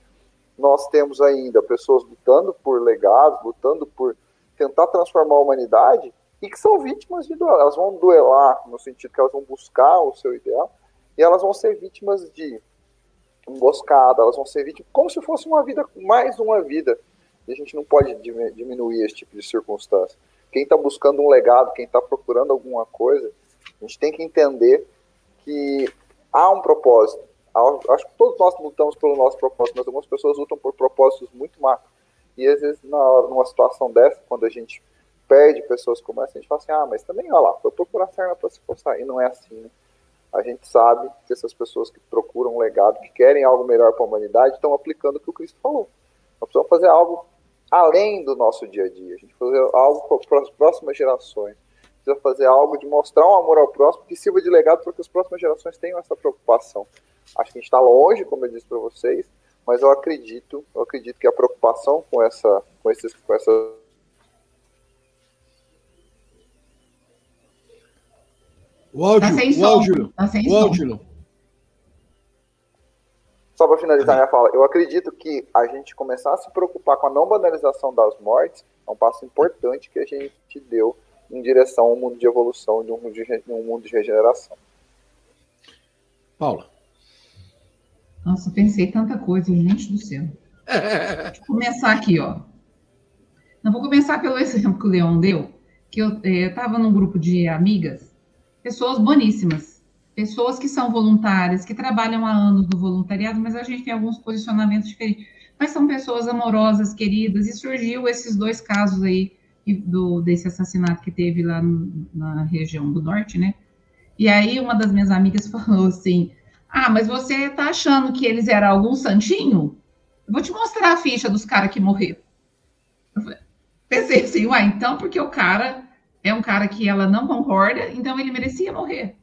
nós temos ainda pessoas lutando por legados, lutando por tentar transformar a humanidade e que são vítimas de duelo. Elas vão duelar no sentido que elas vão buscar o seu ideal e elas vão ser vítimas de emboscada, elas vão ser vítimas como se fosse uma vida, mais uma vida. E a gente não pode diminuir esse tipo de circunstância. Quem está buscando um legado, quem está procurando alguma coisa, a gente tem que entender que há um propósito. Acho que todos nós lutamos pelo nosso propósito, mas algumas pessoas lutam por propósitos muito macros. E às vezes, na, numa situação dessa, quando a gente perde pessoas como essa, a gente fala assim: ah, mas também, olha lá, foi procurar sarna para se coçar. E não é assim, né? A gente sabe que essas pessoas que procuram um legado, que querem algo melhor para a humanidade, estão aplicando o que o Cristo falou. Nós precisamos fazer algo além do nosso dia a dia. A gente fazer algo para as próximas gerações. Precisa fazer algo de mostrar um amor ao próximo que sirva de legado para que as próximas gerações tenham essa preocupação. Acho que a gente está longe, como eu disse para vocês, mas eu acredito, eu acredito que a preocupação com essa, com esses, com essa O áudio, tá o áudio, tá o áudio. Só para finalizar minha fala, eu acredito que a gente começar a se preocupar com a não banalização das mortes é um passo importante que a gente deu em direção a um mundo de evolução, de um mundo de, um mundo de regeneração. Paula. Nossa, pensei tanta coisa, gente do céu. Deixa eu começar aqui, ó. Não vou começar pelo exemplo que o Leon deu, que eu estava eh, num grupo de amigas pessoas boníssimas, pessoas que são voluntárias, que trabalham há anos no voluntariado, mas a gente tem alguns posicionamentos diferentes. Mas são pessoas amorosas, queridas, e surgiu esses dois casos aí do, desse assassinato que teve lá no, na região do norte, né? E aí uma das minhas amigas falou assim: Ah, mas você tá achando que eles eram algum santinho? Eu vou te mostrar a ficha dos caras que morreram. Pensei assim, uai, então, porque o cara é um cara que ela não concorda, então ele merecia morrer.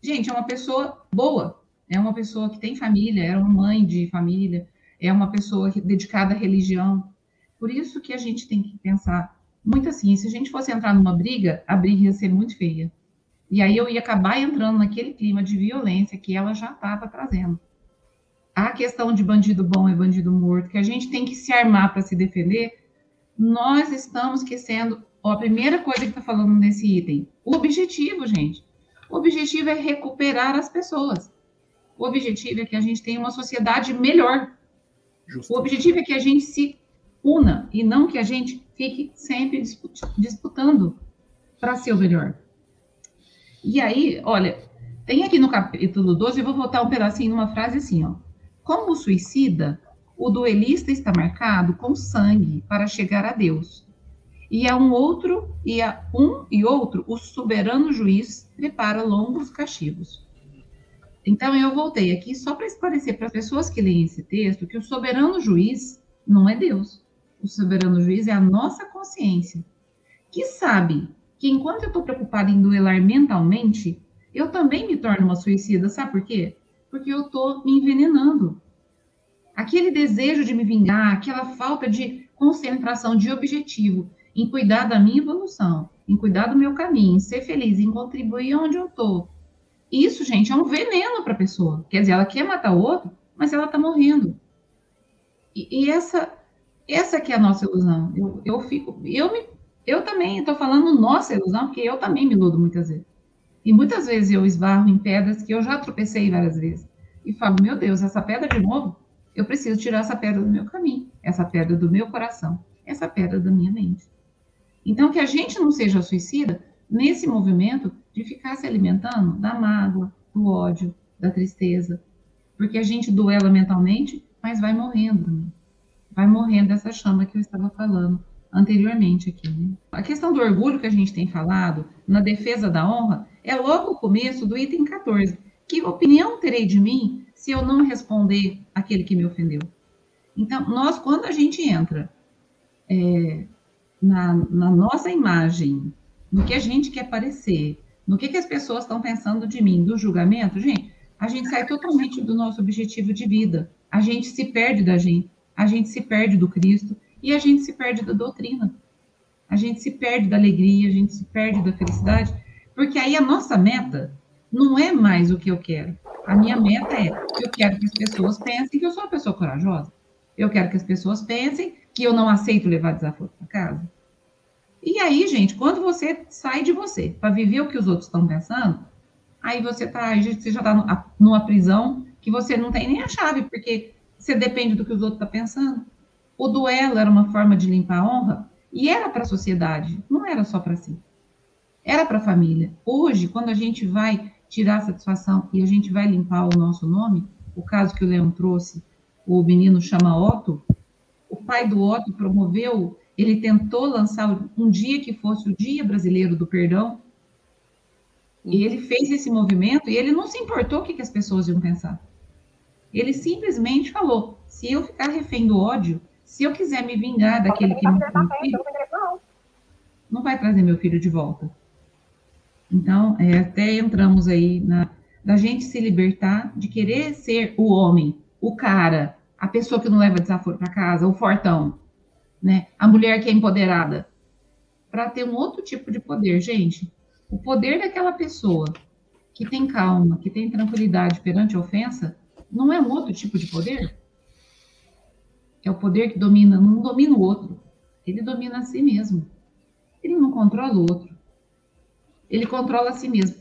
Gente, é uma pessoa boa, é uma pessoa que tem família, é uma mãe de família, é uma pessoa dedicada à religião. Por isso que a gente tem que pensar muito assim, se a gente fosse entrar numa briga, a briga ia ser muito feia. E aí eu ia acabar entrando naquele clima de violência que ela já estava trazendo. A questão de bandido bom e bandido morto, que a gente tem que se armar para se defender, nós estamos esquecendo Ó, a primeira coisa que está falando nesse item, o objetivo, gente. O objetivo é recuperar as pessoas. O objetivo é que a gente tenha uma sociedade melhor. Justo. O objetivo é que a gente se una e não que a gente fique sempre disputando para ser o melhor. E aí, olha, tem aqui no capítulo 12, eu vou voltar um pedacinho numa frase assim, ó. Como suicida, o duelista está marcado com sangue para chegar a Deus e a um outro, e a um e outro, o soberano juiz prepara longos castigos. Então, eu voltei aqui só para esclarecer para as pessoas que leem esse texto que o soberano juiz não é Deus. O soberano juiz é a nossa consciência, que sabe que enquanto eu estou preocupada em duelar mentalmente, eu também me torno uma suicida. Sabe por quê? Porque eu estou me envenenando. Aquele desejo de me vingar, aquela falta de concentração, de objetivo, em cuidar da minha evolução, em cuidar do meu caminho, em ser feliz, em contribuir onde eu estou. Isso, gente, é um veneno para a pessoa. Quer dizer, ela quer matar o outro, mas ela está morrendo. E, e, essa, essa que é a nossa ilusão. Eu, eu fico, eu me, eu também estou falando nossa ilusão, porque eu também me iludo muitas vezes. E muitas vezes eu esbarro em pedras que eu já tropecei várias vezes. E falo, meu Deus, essa pedra de novo? Eu preciso tirar essa pedra do meu caminho, essa pedra do meu coração, essa pedra da minha mente. Então, que a gente não seja suicida nesse movimento de ficar se alimentando da mágoa, do ódio, da tristeza. Porque a gente duela mentalmente, mas vai morrendo. Né? Vai morrendo essa chama que eu estava falando anteriormente aqui. Né? A questão do orgulho que a gente tem falado, na defesa da honra, é logo o começo do item 14. Que opinião terei de mim se eu não responder aquele que me ofendeu? Então, nós, quando a gente entra é, na, na nossa imagem, no que a gente quer parecer, no que, que as pessoas estão pensando de mim, do julgamento, gente, a gente sai totalmente do nosso objetivo de vida. A gente se perde da gente, a gente se perde do Cristo e a gente se perde da doutrina. A gente se perde da alegria, a gente se perde da felicidade, porque aí a nossa meta não é mais o que eu quero. A minha meta é, eu quero que as pessoas pensem que eu sou uma pessoa corajosa. Eu quero que as pessoas pensem que eu não aceito levar desaforo para casa. E aí, gente, quando você sai de você para viver o que os outros estão pensando, aí você tá, você já está numa prisão que você não tem nem a chave, porque você depende do que os outros estão tá pensando. O duelo era uma forma de limpar a honra e era para a sociedade, não era só para si. Era para a família. Hoje, quando a gente vai tirar satisfação e a gente vai limpar o nosso nome, o caso que o Leão trouxe, o menino chama Otto, o pai do Otto promoveu, ele tentou lançar um dia que fosse o Dia Brasileiro do Perdão, e ele fez esse movimento e ele não se importou o que, que as pessoas iam pensar. Ele simplesmente falou: se eu ficar refém do ódio, se eu quiser me vingar daquele que me filho, não vai trazer meu filho de volta. Então, é, até entramos aí na da gente se libertar de querer ser o homem, o cara, a pessoa que não leva desaforo para casa, o fortão, né? A mulher que é empoderada, para ter um outro tipo de poder, gente. O poder daquela pessoa que tem calma, que tem tranquilidade perante a ofensa, não é um outro tipo de poder? É o poder que domina, não domina o outro. Ele domina a si mesmo. Ele não controla o outro. Ele controla a si mesmo.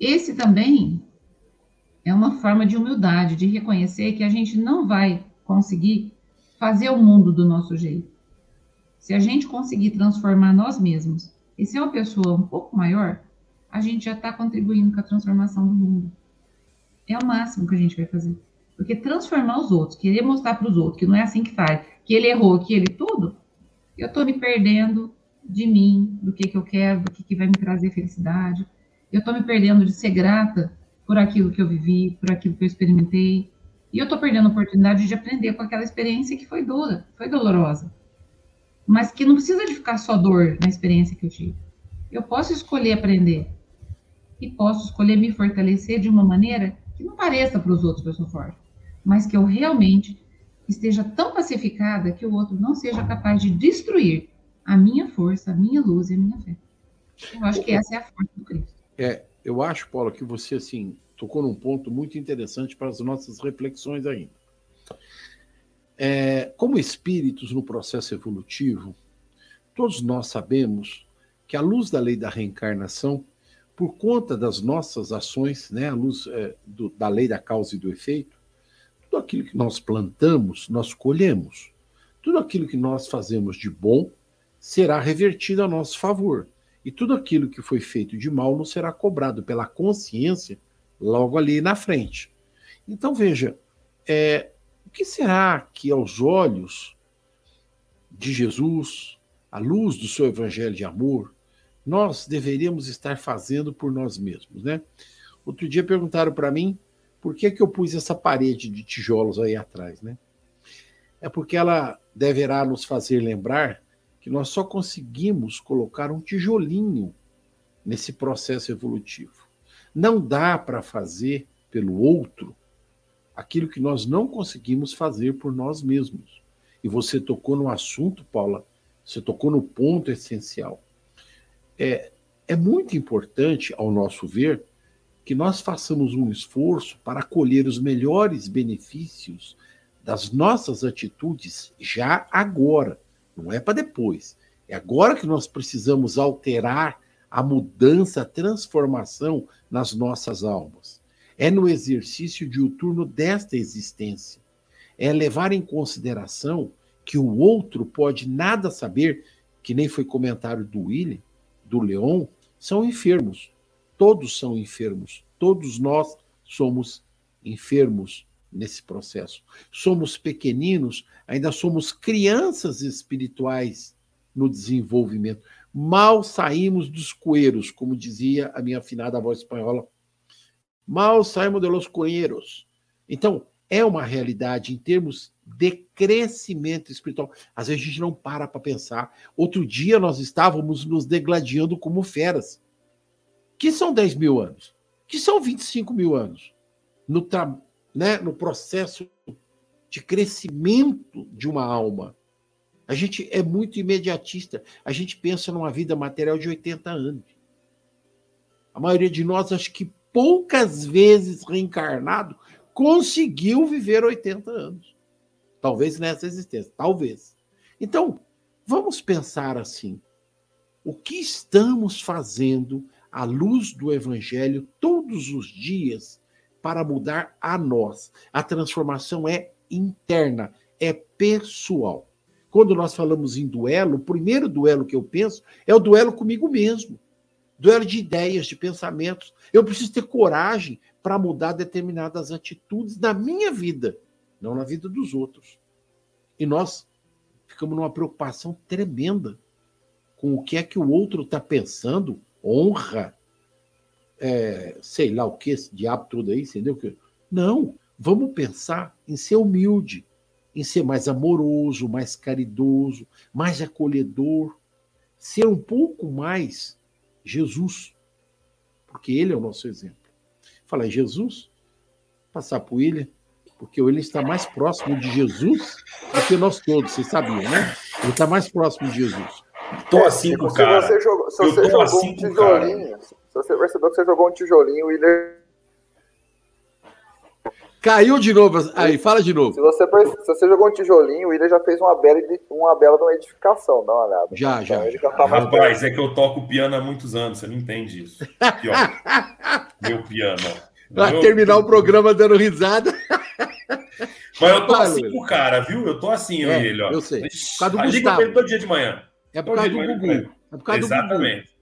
Esse também é uma forma de humildade, de reconhecer que a gente não vai conseguir fazer o mundo do nosso jeito. Se a gente conseguir transformar nós mesmos e ser uma pessoa um pouco maior, a gente já está contribuindo com a transformação do mundo. É o máximo que a gente vai fazer. Porque transformar os outros, querer mostrar para os outros que não é assim que faz, que ele errou, que ele tudo, eu estou me perdendo de mim, do que, que eu quero, do que, que vai me trazer felicidade. Eu estou me perdendo de ser grata por aquilo que eu vivi, por aquilo que eu experimentei. E eu estou perdendo a oportunidade de aprender com aquela experiência que foi dura, foi dolorosa. Mas que não precisa de ficar só dor na experiência que eu tive. Eu posso escolher aprender. E posso escolher me fortalecer de uma maneira que não pareça para os outros que eu sou forte mas que eu realmente esteja tão pacificada que o outro não seja capaz de destruir a minha força, a minha luz e a minha fé. Eu acho que essa é a força do Cristo. É, eu acho, Paulo, que você assim tocou num ponto muito interessante para as nossas reflexões ainda. É, como espíritos no processo evolutivo, todos nós sabemos que a luz da lei da reencarnação, por conta das nossas ações, né, a luz é, do, da lei da causa e do efeito, tudo aquilo que nós plantamos, nós colhemos. Tudo aquilo que nós fazemos de bom será revertido a nosso favor. E tudo aquilo que foi feito de mal não será cobrado pela consciência logo ali na frente. Então veja, é, o que será que aos olhos de Jesus, à luz do seu evangelho de amor, nós deveríamos estar fazendo por nós mesmos, né? Outro dia perguntaram para mim por que, que eu pus essa parede de tijolos aí atrás, né? É porque ela deverá nos fazer lembrar que nós só conseguimos colocar um tijolinho nesse processo evolutivo. Não dá para fazer pelo outro aquilo que nós não conseguimos fazer por nós mesmos. E você tocou no assunto, Paula, você tocou no ponto essencial. É, é muito importante, ao nosso ver, que nós façamos um esforço para colher os melhores benefícios das nossas atitudes já agora, não é para depois. É agora que nós precisamos alterar a mudança, a transformação nas nossas almas. É no exercício diuturno desta existência. É levar em consideração que o outro pode nada saber, que nem foi comentário do William, do Leon, são enfermos Todos são enfermos. Todos nós somos enfermos nesse processo. Somos pequeninos, ainda somos crianças espirituais no desenvolvimento. Mal saímos dos coeiros, como dizia a minha afinada voz espanhola. Mal saímos de los coeiros. Então, é uma realidade em termos de crescimento espiritual. Às vezes a gente não para para pensar. Outro dia nós estávamos nos degladiando como feras que são 10 mil anos, que são 25 mil anos, no, né, no processo de crescimento de uma alma. A gente é muito imediatista. A gente pensa numa vida material de 80 anos. A maioria de nós acho que poucas vezes reencarnado, conseguiu viver 80 anos. Talvez nessa existência, talvez. Então, vamos pensar assim: o que estamos fazendo à luz do Evangelho todos os dias para mudar a nós? A transformação é interna, é pessoal. Quando nós falamos em duelo, o primeiro duelo que eu penso é o duelo comigo mesmo. Duelo de ideias, de pensamentos. Eu preciso ter coragem para mudar determinadas atitudes na minha vida, não na vida dos outros. E nós ficamos numa preocupação tremenda com o que é que o outro está pensando, honra, é, sei lá o que, esse diabo todo aí, entendeu? Não, vamos pensar em ser humilde, em ser mais amoroso, mais caridoso, mais acolhedor, ser um pouco mais Jesus, porque ele é o nosso exemplo. Falar em Jesus, passar o William, porque William está mais próximo de Jesus do que nós todos, vocês sabiam, né? Ele está mais próximo de Jesus. Tô assim com o cara. Se você jogou, se você jogou assim um tijolinho, se você percebeu que você jogou um tijolinho, o William Caiu de novo. Aí, fala de novo. Se você, se você jogou um tijolinho, o William já fez uma bela, uma bela de uma edificação, dá uma olhada. Já, já. já. Tá Rapaz, é que eu toco piano há muitos anos, você não entende isso. Aqui. Meu piano. Vai Meu terminar piano. o programa dando risada. Mas eu tô assim com o cara, viu? Eu tô assim, eu é, e ele, ó. Eu sei. Por causa do Liga pra ele todo dia de manhã. É por causa do Gugu. É por causa Exatamente. Do Gugu.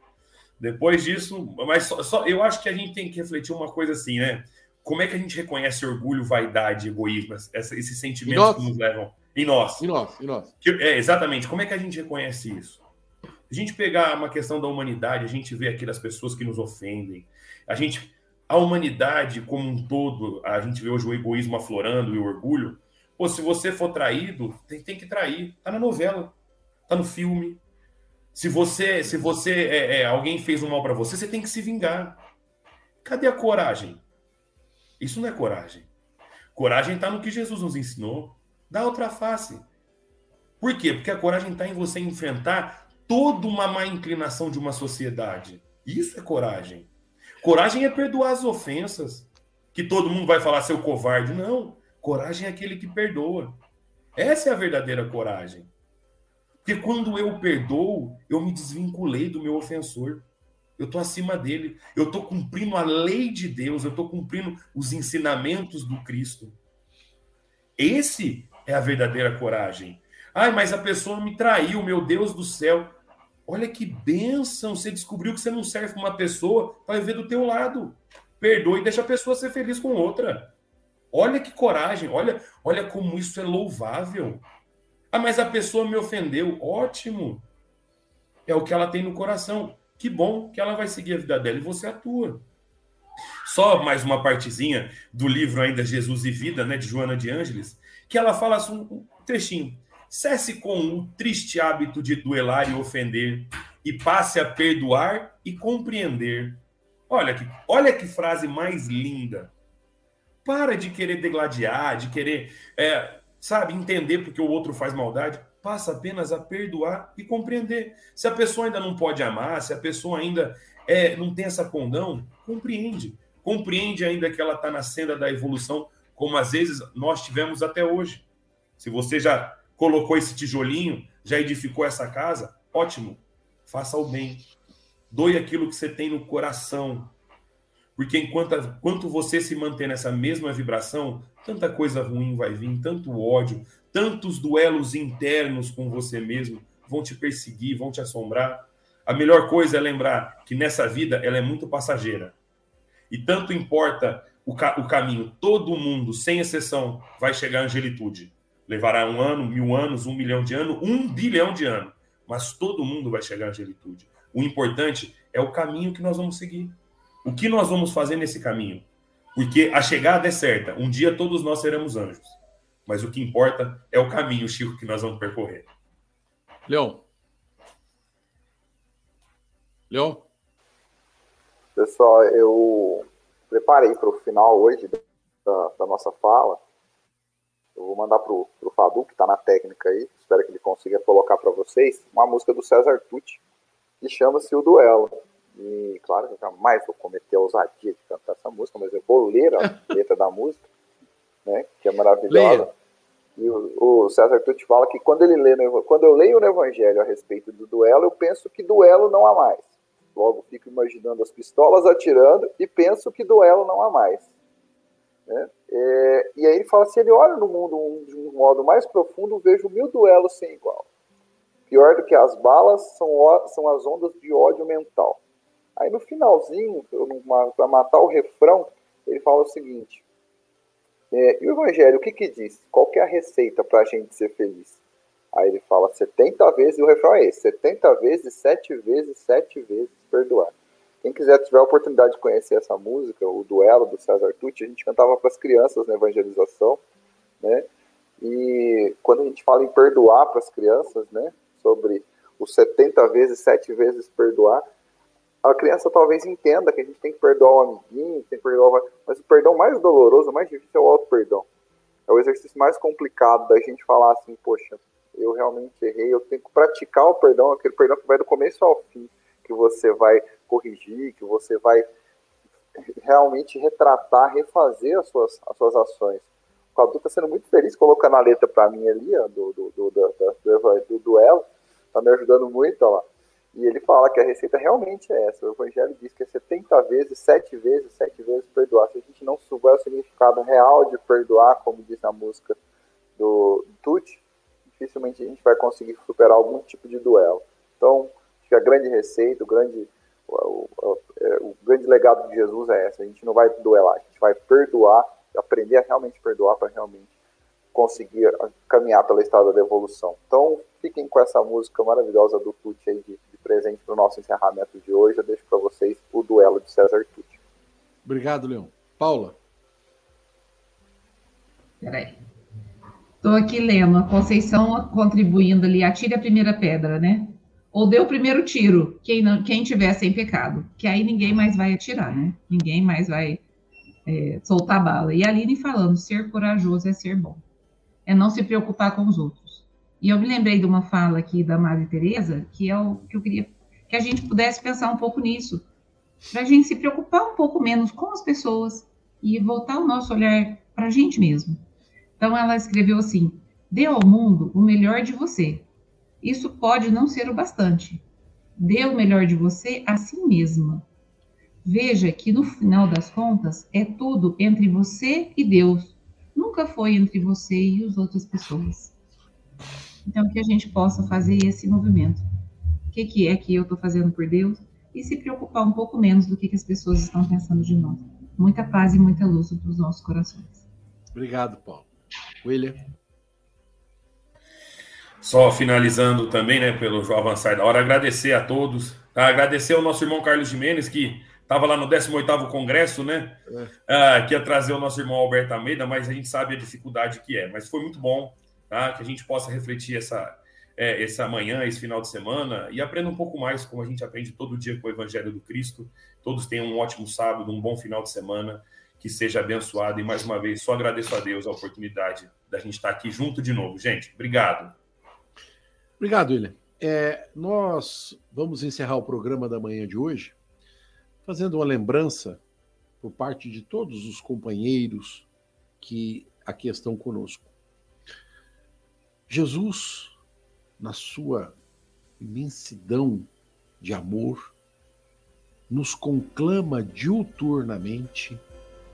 Depois disso, mas só, só, eu acho que a gente tem que refletir uma coisa assim, né? como é que a gente reconhece orgulho, vaidade, egoísmo, essa, esses sentimentos que nos levam em nós? Em nós, em nós. É, exatamente. Como é que a gente reconhece isso? A gente pegar uma questão da humanidade, a gente vê aqui as pessoas que nos ofendem. A gente, a humanidade como um todo, a gente vê hoje o egoísmo aflorando e o orgulho. Pô, se você for traído, tem, tem que trair. Tá na novela, tá no filme. Se você, se você, é, é, alguém fez um mal para você, você tem que se vingar. Cadê a coragem? Isso não é coragem. Coragem está no que Jesus nos ensinou. Dá outra face. Por quê? Porque a coragem está em você enfrentar toda uma má inclinação de uma sociedade. Isso é coragem. Coragem é perdoar as ofensas. Que todo mundo vai falar seu covarde. Não. Coragem é aquele que perdoa. Essa é a verdadeira coragem. Porque quando eu perdoo, eu me desvinculei do meu ofensor eu estou acima dele, eu estou cumprindo a lei de Deus, eu estou cumprindo os ensinamentos do Cristo. Esse é a verdadeira coragem. Ai, mas a pessoa me traiu, meu Deus do céu. Olha que bênção, você descobriu que você não serve para uma pessoa para viver do teu lado. Perdoe e deixa a pessoa ser feliz com outra. Olha que coragem, olha, olha como isso é louvável. Ah, mas a pessoa me ofendeu. Ótimo. É o que ela tem no coração que bom que ela vai seguir a vida dela e você atua. Só mais uma partezinha do livro ainda Jesus e Vida, né, de Joana de Ângeles, que ela fala assim, um trechinho. Cesse com o triste hábito de duelar e ofender, e passe a perdoar e compreender. Olha que, olha que frase mais linda. Para de querer degladiar, de querer, é, sabe, entender porque o outro faz maldade passa apenas a perdoar e compreender. Se a pessoa ainda não pode amar, se a pessoa ainda é, não tem essa condão, compreende. Compreende ainda que ela está na senda da evolução, como às vezes nós tivemos até hoje. Se você já colocou esse tijolinho, já edificou essa casa, ótimo. Faça o bem. Doe aquilo que você tem no coração. Porque enquanto, enquanto você se manter nessa mesma vibração, tanta coisa ruim vai vir, tanto ódio, tantos duelos internos com você mesmo vão te perseguir, vão te assombrar. A melhor coisa é lembrar que nessa vida ela é muito passageira. E tanto importa o, ca o caminho, todo mundo, sem exceção, vai chegar à angelitude. Levará um ano, mil anos, um milhão de anos, um bilhão de anos. Mas todo mundo vai chegar à angelitude. O importante é o caminho que nós vamos seguir. O que nós vamos fazer nesse caminho? Porque a chegada é certa. Um dia todos nós seremos anjos. Mas o que importa é o caminho, Chico, que nós vamos percorrer. Leão. Leão. Pessoal, eu preparei para o final hoje da, da, nossa fala. Eu vou mandar para o Fadu, que está na técnica aí. Espero que ele consiga colocar para vocês uma música do César Tucci, que chama-se O Duelo. E claro que eu jamais vou cometer a ousadia de cantar essa música, mas eu vou ler a letra da música, né, que é maravilhosa. Leia. E o, o César Tucci fala que quando ele lê no, quando eu leio no Evangelho a respeito do duelo, eu penso que duelo não há mais. Logo fico imaginando as pistolas atirando e penso que duelo não há mais. Né? É, e aí ele fala: se ele olha no mundo um, de um modo mais profundo, vejo mil duelos sem igual. Pior do que as balas são, são as ondas de ódio mental. Aí no finalzinho, para matar o refrão, ele fala o seguinte: é, e o Evangelho, o que que diz? Qual que é a receita para a gente ser feliz? Aí ele fala 70 vezes, e o refrão é esse: 70 vezes, 7 vezes, 7 vezes perdoar. Quem quiser tiver a oportunidade de conhecer essa música, o duelo do César Tucci, a gente cantava para as crianças na evangelização, né? E quando a gente fala em perdoar para as crianças, né, sobre os 70 vezes, 7 vezes perdoar, a criança talvez entenda que a gente tem que perdoar o amiguinho, tem que perdoar, mas o perdão mais doloroso, mais difícil é o auto-perdão. É o exercício mais complicado da gente falar assim, poxa, eu realmente errei, eu tenho que praticar o perdão, aquele perdão que vai do começo ao fim, que você vai corrigir, que você vai realmente retratar, refazer as suas, as suas ações. O Cadu está sendo muito feliz colocando a letra para mim ali, do, do, do, do, do, do duelo, está me ajudando muito, ó lá. E ele fala que a receita realmente é essa. O Evangelho diz que é 70 vezes, 7 vezes, 7 vezes perdoar. Se a gente não souber o significado real de perdoar, como diz a música do Tuti, dificilmente a gente vai conseguir superar algum tipo de duelo. Então, acho que a grande receita, o grande, o, o, é, o grande legado de Jesus é essa. A gente não vai duelar, a gente vai perdoar, aprender a realmente perdoar para realmente conseguir caminhar pela estrada da evolução. Então, fiquem com essa música maravilhosa do Tuti aí de presente para o nosso encerramento de hoje. Eu deixo para vocês o duelo de César Tucci. Obrigado, Leão. Paula. Peraí. Estou aqui lendo a Conceição contribuindo ali, atire a primeira pedra, né? Ou dê o primeiro tiro, quem, não, quem tiver sem pecado, que aí ninguém mais vai atirar, né? Ninguém mais vai é, soltar bala. E a Aline falando, ser corajoso é ser bom. É não se preocupar com os outros. E eu me lembrei de uma fala aqui da Madre Teresa, que é o que eu queria que a gente pudesse pensar um pouco nisso, para a gente se preocupar um pouco menos com as pessoas e voltar o nosso olhar para a gente mesmo. Então ela escreveu assim: dê ao mundo o melhor de você. Isso pode não ser o bastante. Dê o melhor de você a si mesma. Veja que no final das contas é tudo entre você e Deus. Nunca foi entre você e as outras pessoas. Então, que a gente possa fazer esse movimento. O que, que é que eu estou fazendo por Deus? E se preocupar um pouco menos do que, que as pessoas estão pensando de nós. Muita paz e muita luz para os nossos corações. Obrigado, Paulo. William. Só finalizando também, né, pelo avançar da hora, agradecer a todos. Tá? Agradecer ao nosso irmão Carlos Jimenez, que estava lá no 18º Congresso, né? É. Ah, que ia trazer o nosso irmão Alberto Almeida, mas a gente sabe a dificuldade que é. Mas foi muito bom tá? que a gente possa refletir essa, é, essa manhã, esse final de semana e aprenda um pouco mais, como a gente aprende todo dia com o Evangelho do Cristo. Todos tenham um ótimo sábado, um bom final de semana, que seja abençoado. E mais uma vez, só agradeço a Deus a oportunidade da gente estar aqui junto de novo. Gente, obrigado. Obrigado, William. É, nós vamos encerrar o programa da manhã de hoje fazendo uma lembrança por parte de todos os companheiros que aqui estão conosco. Jesus, na sua imensidão de amor, nos conclama diuturnamente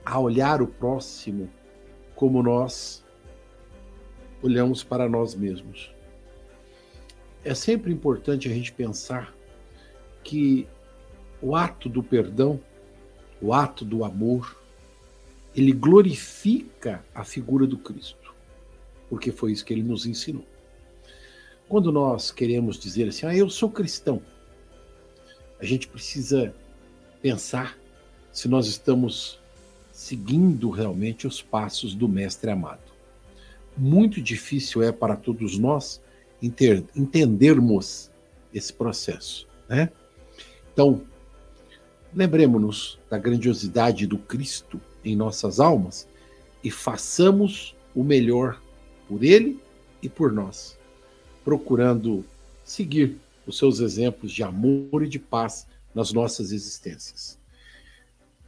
a olhar o próximo como nós olhamos para nós mesmos. É sempre importante a gente pensar que o ato do perdão, o ato do amor, ele glorifica a figura do Cristo porque foi isso que ele nos ensinou. Quando nós queremos dizer assim, ah, eu sou cristão, a gente precisa pensar se nós estamos seguindo realmente os passos do Mestre amado. Muito difícil é para todos nós entendermos esse processo, né? Então, lembremos-nos da grandiosidade do Cristo em nossas almas e façamos o melhor por ele e por nós, procurando seguir os seus exemplos de amor e de paz nas nossas existências.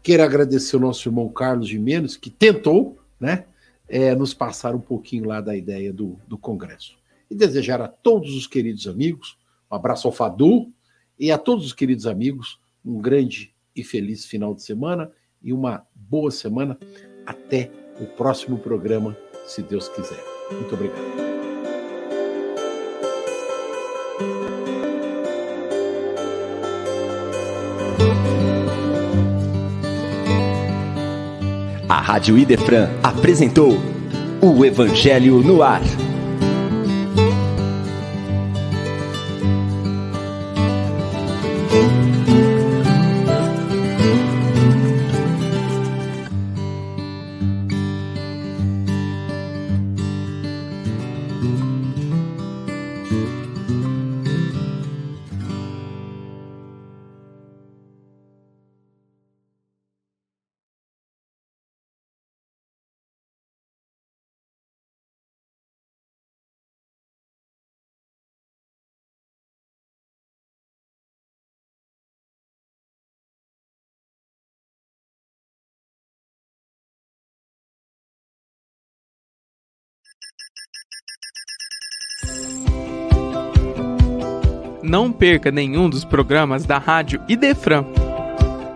Quero agradecer o nosso irmão Carlos Gimenez, que tentou né, é, nos passar um pouquinho lá da ideia do, do Congresso. E desejar a todos os queridos amigos, um abraço ao Fadu, e a todos os queridos amigos, um grande e feliz final de semana e uma boa semana. Até o próximo programa, se Deus quiser. Muito obrigado. A Rádio Idefran apresentou o Evangelho no Ar. Não perca nenhum dos programas da Rádio Idefran.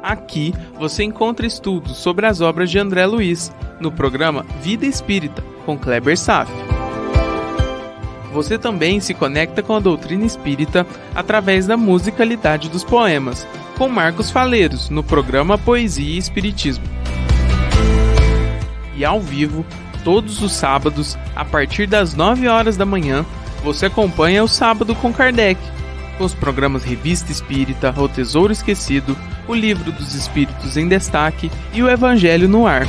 Aqui você encontra estudos sobre as obras de André Luiz, no programa Vida Espírita, com Kleber Saf. Você também se conecta com a doutrina espírita através da musicalidade dos poemas, com Marcos Faleiros, no programa Poesia e Espiritismo. E ao vivo, todos os sábados, a partir das 9 horas da manhã, você acompanha o Sábado com Kardec, os programas Revista Espírita, O Tesouro Esquecido, o Livro dos Espíritos em Destaque e o Evangelho no Ar.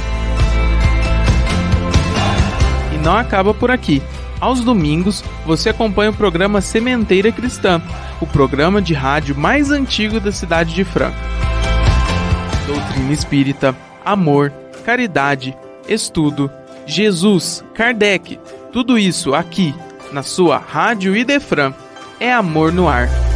E não acaba por aqui. Aos domingos, você acompanha o programa Sementeira Cristã, o programa de rádio mais antigo da cidade de Franca. Doutrina espírita, amor, caridade, estudo, Jesus, Kardec, tudo isso aqui na sua Rádio Idefran. É amor no ar.